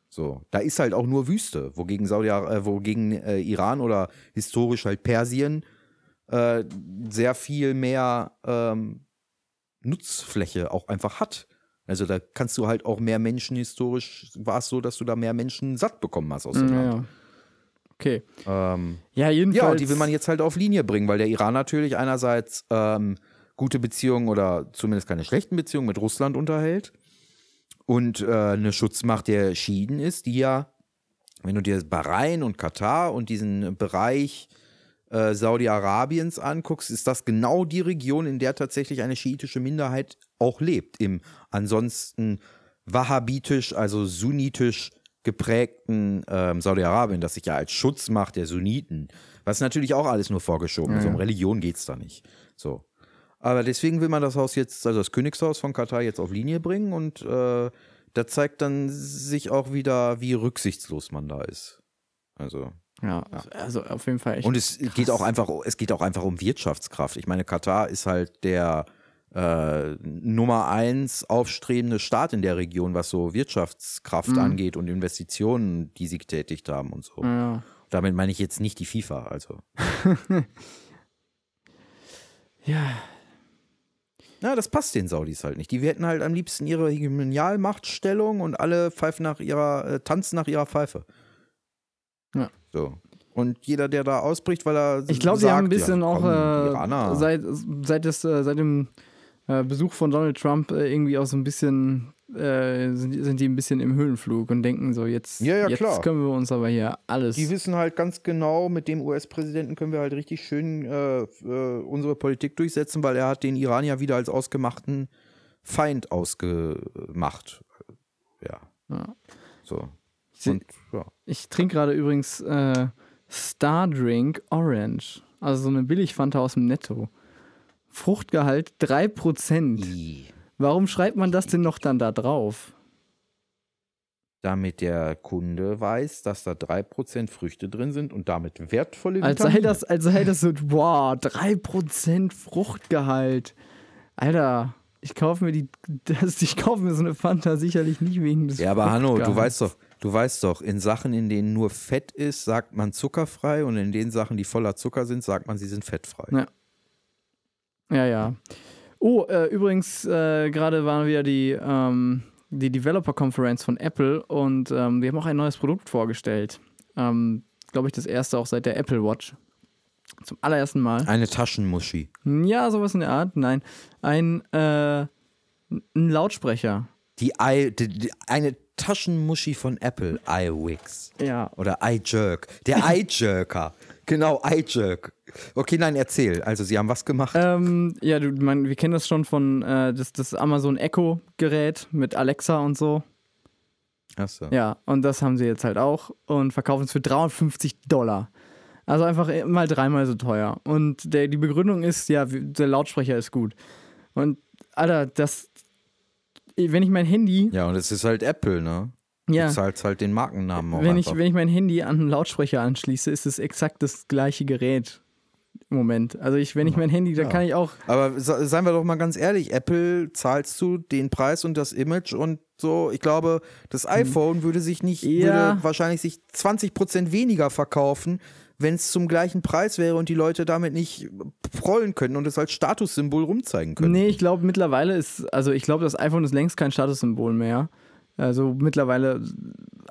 So, da ist halt auch nur Wüste, wogegen Saudi äh, wogegen äh, Iran oder historisch halt Persien äh, sehr viel mehr ähm, Nutzfläche auch einfach hat. Also da kannst du halt auch mehr Menschen historisch war es so, dass du da mehr Menschen satt bekommen hast aus dem ja, Land. Okay. Ähm, Ja, jedenfalls. ja, und die will man jetzt halt auf Linie bringen, weil der Iran natürlich einerseits ähm, gute Beziehungen oder zumindest keine schlechten Beziehungen mit Russland unterhält und äh, eine Schutzmacht der Schiiten ist, die ja, wenn du dir Bahrain und Katar und diesen Bereich äh, Saudi-Arabiens anguckst, ist das genau die Region, in der tatsächlich eine schiitische Minderheit auch lebt. Im ansonsten wahhabitisch, also sunnitisch geprägten ähm, Saudi-Arabien, das sich ja als Schutzmacht der Sunniten, was natürlich auch alles nur vorgeschoben ist. Um Religion geht es da nicht. So. Aber deswegen will man das Haus jetzt, also das Königshaus von Katar jetzt auf Linie bringen und äh, da zeigt dann sich auch wieder, wie rücksichtslos man da ist. Also. ja, also auf jeden Fall echt. Und es geht auch einfach, es geht auch einfach um Wirtschaftskraft. Ich meine, Katar ist halt der äh, Nummer eins aufstrebende Staat in der Region, was so Wirtschaftskraft Mhm. angeht und Investitionen, die sie getätigt haben und so. ja. Damit meine ich jetzt nicht die FIFA, also. ja, Ja, das passt den Saudis halt nicht. Die hätten halt am liebsten ihre Hegemonialmachtstellung und alle pfeifen nach ihrer, äh, tanzen nach ihrer Pfeife. Ja. So. Und jeder, der da ausbricht, weil er Ich glaube, sie haben ein bisschen ja, auch komm, äh, Iraner. seit, seit, des, äh, seit dem äh, Besuch von Donald Trump äh, irgendwie auch so ein bisschen, äh, sind, die- sind die ein bisschen im Höhenflug und denken so, jetzt, Ja, ja, jetzt klar. können wir uns aber hier alles. Die wissen halt ganz genau, mit dem US-Präsidenten können wir halt richtig schön äh, äh, unsere Politik durchsetzen, weil er hat den Iran ja wieder als ausgemachten Feind ausgemacht. Ja. Ja. So. Und ja. Ich trinke gerade übrigens äh, Star Drink Orange. Also so eine Billigfanta aus dem Netto. Fruchtgehalt 3%. I. Warum schreibt man das denn noch dann da drauf? Damit der Kunde weiß, dass da 3% Früchte drin sind und damit wertvolle Als Vitamine. sei das, als sei das so, wow, 3% Fruchtgehalt. Alter, ich kaufe mir die, das, ich kaufe mir so eine Fanta sicherlich nicht wegen des Ja, aber Hanno, du weißt doch, du weißt doch, in Sachen, in denen nur Fett ist, sagt man zuckerfrei und in den Sachen, die voller Zucker sind, sagt man, sie sind fettfrei. Ja. Ja, ja. Oh, äh, übrigens, äh, gerade war wieder die, ähm, die Developer Conference von Apple und ähm, wir haben auch ein neues Produkt vorgestellt. Ähm, Glaube ich, das erste auch seit der Apple Watch. Zum allerersten Mal. Eine Taschenmuschi. Ja, sowas in der Art. Nein. Ein, äh, ein Lautsprecher. Die, I, die, die eine Taschenmuschi von Apple, iWix. Ja. Oder iJerk. Der iJerker. Genau, iJerk. Okay, nein, erzähl. Also, sie haben was gemacht? Ähm, ja, du, man, wir kennen das schon von äh, das, das Amazon Echo Gerät mit Alexa und so. Achso. Ja, und das haben sie jetzt halt auch und verkaufen es für 350 Dollar. Also einfach mal dreimal so teuer. Und der, die Begründung ist, ja, der Lautsprecher ist gut. Und, Alter, das. Wenn ich mein Handy. Ja, und es ist halt Apple, ne? Ja. Du zahlst halt den Markennamen auch Wenn ich, wenn ich mein Handy an einen Lautsprecher anschließe, ist es exakt das gleiche Gerät im Moment. Also ich, wenn ich mein Handy, dann Ja. kann ich auch. Aber se- seien wir doch mal ganz ehrlich, Apple zahlst du den Preis und das Image und so, ich glaube, das iPhone würde sich nicht, Hm. Ja. würde wahrscheinlich sich 20% weniger verkaufen, wenn es zum gleichen Preis wäre und die Leute damit nicht prollen können und es als Statussymbol rumzeigen können. Nee, ich glaube mittlerweile ist, also ich glaube, das iPhone ist längst kein Statussymbol mehr. Also mittlerweile,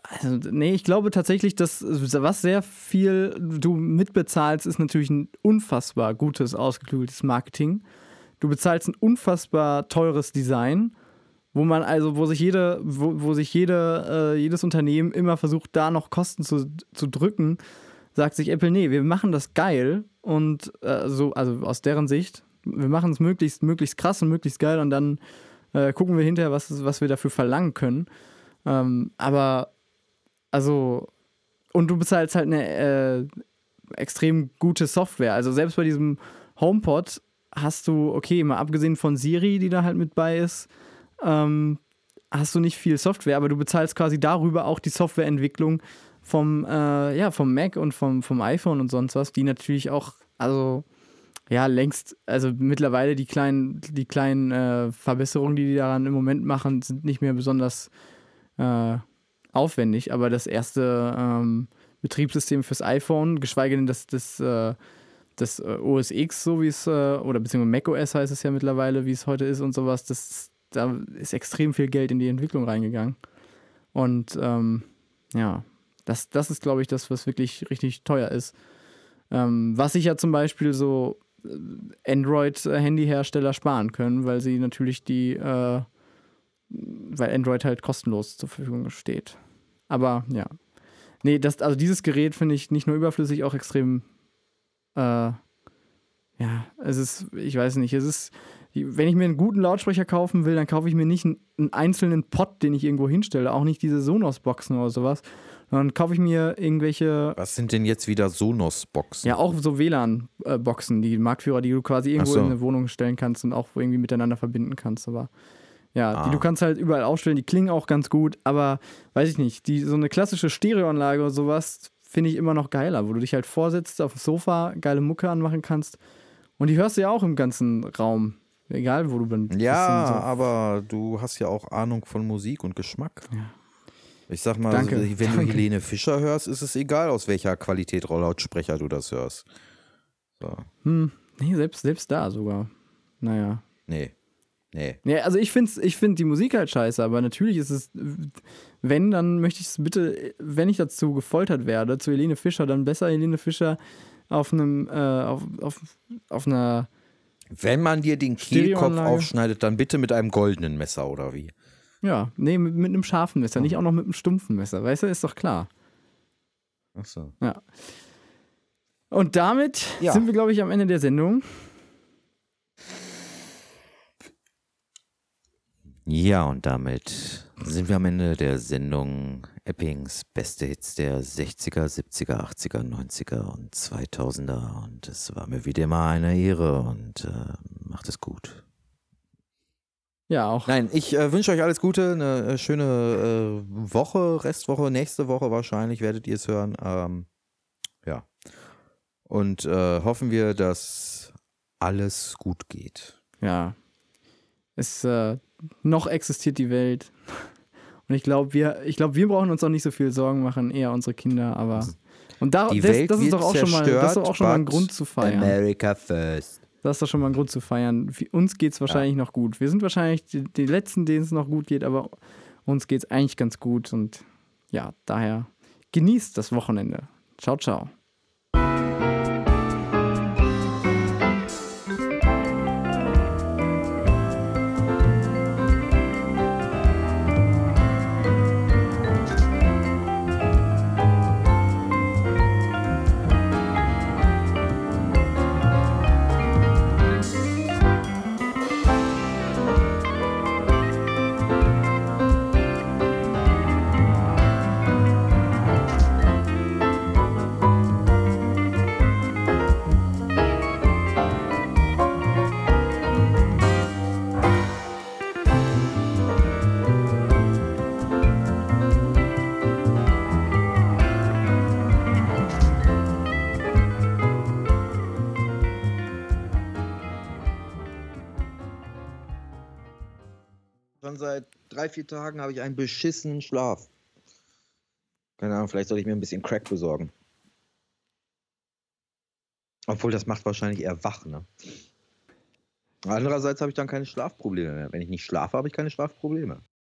also nee, ich glaube tatsächlich, dass was sehr viel du mitbezahlst, ist natürlich ein unfassbar gutes, ausgeklügeltes Marketing. Du bezahlst ein unfassbar teures Design, wo man also, wo sich jede, wo, wo sich jede, äh, jedes Unternehmen immer versucht, da noch Kosten zu, zu drücken, sagt sich Apple, nee, wir machen das geil und äh, so, also aus deren Sicht, wir machen es möglichst, möglichst krass und möglichst geil und dann äh, gucken wir hinterher, was, was wir dafür verlangen können. Ähm, aber, also, und du bezahlst halt eine äh, extrem gute Software. Also selbst bei diesem HomePod hast du, okay, mal abgesehen von Siri, die da halt mit bei ist, ähm, hast du nicht viel Software, aber du bezahlst quasi darüber auch die Softwareentwicklung vom, äh, ja, vom Mac und vom, vom iPhone und sonst was, die natürlich auch, also ja, längst, also mittlerweile die kleinen, die kleinen äh, Verbesserungen, die die daran im Moment machen, sind nicht mehr besonders äh, aufwendig, aber das erste ähm, Betriebssystem fürs iPhone, geschweige denn das, das, äh, das äh, OS X, so wie es, äh, oder beziehungsweise macOS heißt es ja mittlerweile, wie es heute ist und sowas, das, da ist extrem viel Geld in die Entwicklung reingegangen. Und ähm, ja, das, das ist, glaube ich, das, was wirklich richtig teuer ist. Ähm, was sich ja zum Beispiel so Android-Handyhersteller sparen können, weil sie natürlich die, äh, weil Android halt kostenlos zur Verfügung steht. Aber ja. Nee, das, also dieses Gerät finde ich nicht nur überflüssig, auch extrem, äh, ja, es ist, ich weiß nicht, es ist, wenn ich mir einen guten Lautsprecher kaufen will, dann kaufe ich mir nicht einen, einen einzelnen Pod, den ich irgendwo hinstelle, auch nicht diese Sonos-Boxen oder sowas, dann kaufe ich mir irgendwelche. Was sind denn jetzt wieder Sonos-Boxen? Ja, auch so WLAN-Boxen, die Marktführer, die du quasi irgendwo so. in eine Wohnung stellen kannst und auch irgendwie miteinander verbinden kannst. Aber ja, Ah. die du kannst halt überall aufstellen, die klingen auch ganz gut, aber weiß ich nicht, die, so eine klassische Stereoanlage oder sowas finde ich immer noch geiler, wo du dich halt vorsitzt auf dem Sofa, geile Mucke anmachen kannst. Und die hörst du ja auch im ganzen Raum. Egal, wo du bist. Ja, so. aber du hast ja auch Ahnung von Musik und Geschmack. Ich sag mal, Danke, wenn du danke. Helene Fischer hörst, ist es egal, aus welcher Qualität Lautsprecher du das hörst. So. Hm, nee, selbst, selbst da sogar. Naja. Nee. Nee. Ja, also ich finde ich find die Musik halt scheiße, aber natürlich ist es, wenn, dann möchte ich es bitte, wenn ich dazu gefoltert werde, zu Helene Fischer, dann besser Helene Fischer auf einem, äh, auf, auf, auf einer, Wenn man dir den Kehlkopf aufschneidet, dann bitte mit einem goldenen Messer oder wie? Ja, nee, mit, mit einem scharfen Messer, nicht auch noch mit einem stumpfen Messer, weißt du, ist doch klar. Achso. Ja. Und damit Ja. sind wir, glaube ich, am Ende der Sendung. Ja, und damit sind wir am Ende der Sendung Eppings beste Hits der 60er, 70er, 80er, 90er und 2000er. Und es war mir wieder mal eine Ehre und äh, macht es gut. Ja, auch. Nein, ich äh, wünsche euch alles Gute, eine äh, schöne äh, Woche, Restwoche, nächste Woche wahrscheinlich werdet ihr es hören. Ähm, ja. Und äh, hoffen wir, dass alles gut geht. Ja. Es, äh, noch existiert die Welt. Und ich glaube, wir, ich glaube, wir brauchen uns auch nicht so viel Sorgen machen, eher unsere Kinder, aber. Und da, das, das ist doch auch schon mal, das ist doch auch schon mal ein Grund zu feiern. America first. Das ist doch schon mal ein Grund zu feiern. Wie- Uns geht es wahrscheinlich noch gut. Wir sind wahrscheinlich die, die Letzten, denen es noch gut geht, aber uns geht es eigentlich ganz gut. Und ja, daher genießt das Wochenende. Ciao, ciao. Schon seit drei, vier Tagen habe ich einen beschissenen Schlaf. Keine Ahnung, vielleicht soll ich mir ein bisschen Crack besorgen. Obwohl, das macht wahrscheinlich eher wach, ne? Andererseits habe ich dann keine Schlafprobleme mehr. Wenn ich nicht schlafe, habe ich keine Schlafprobleme.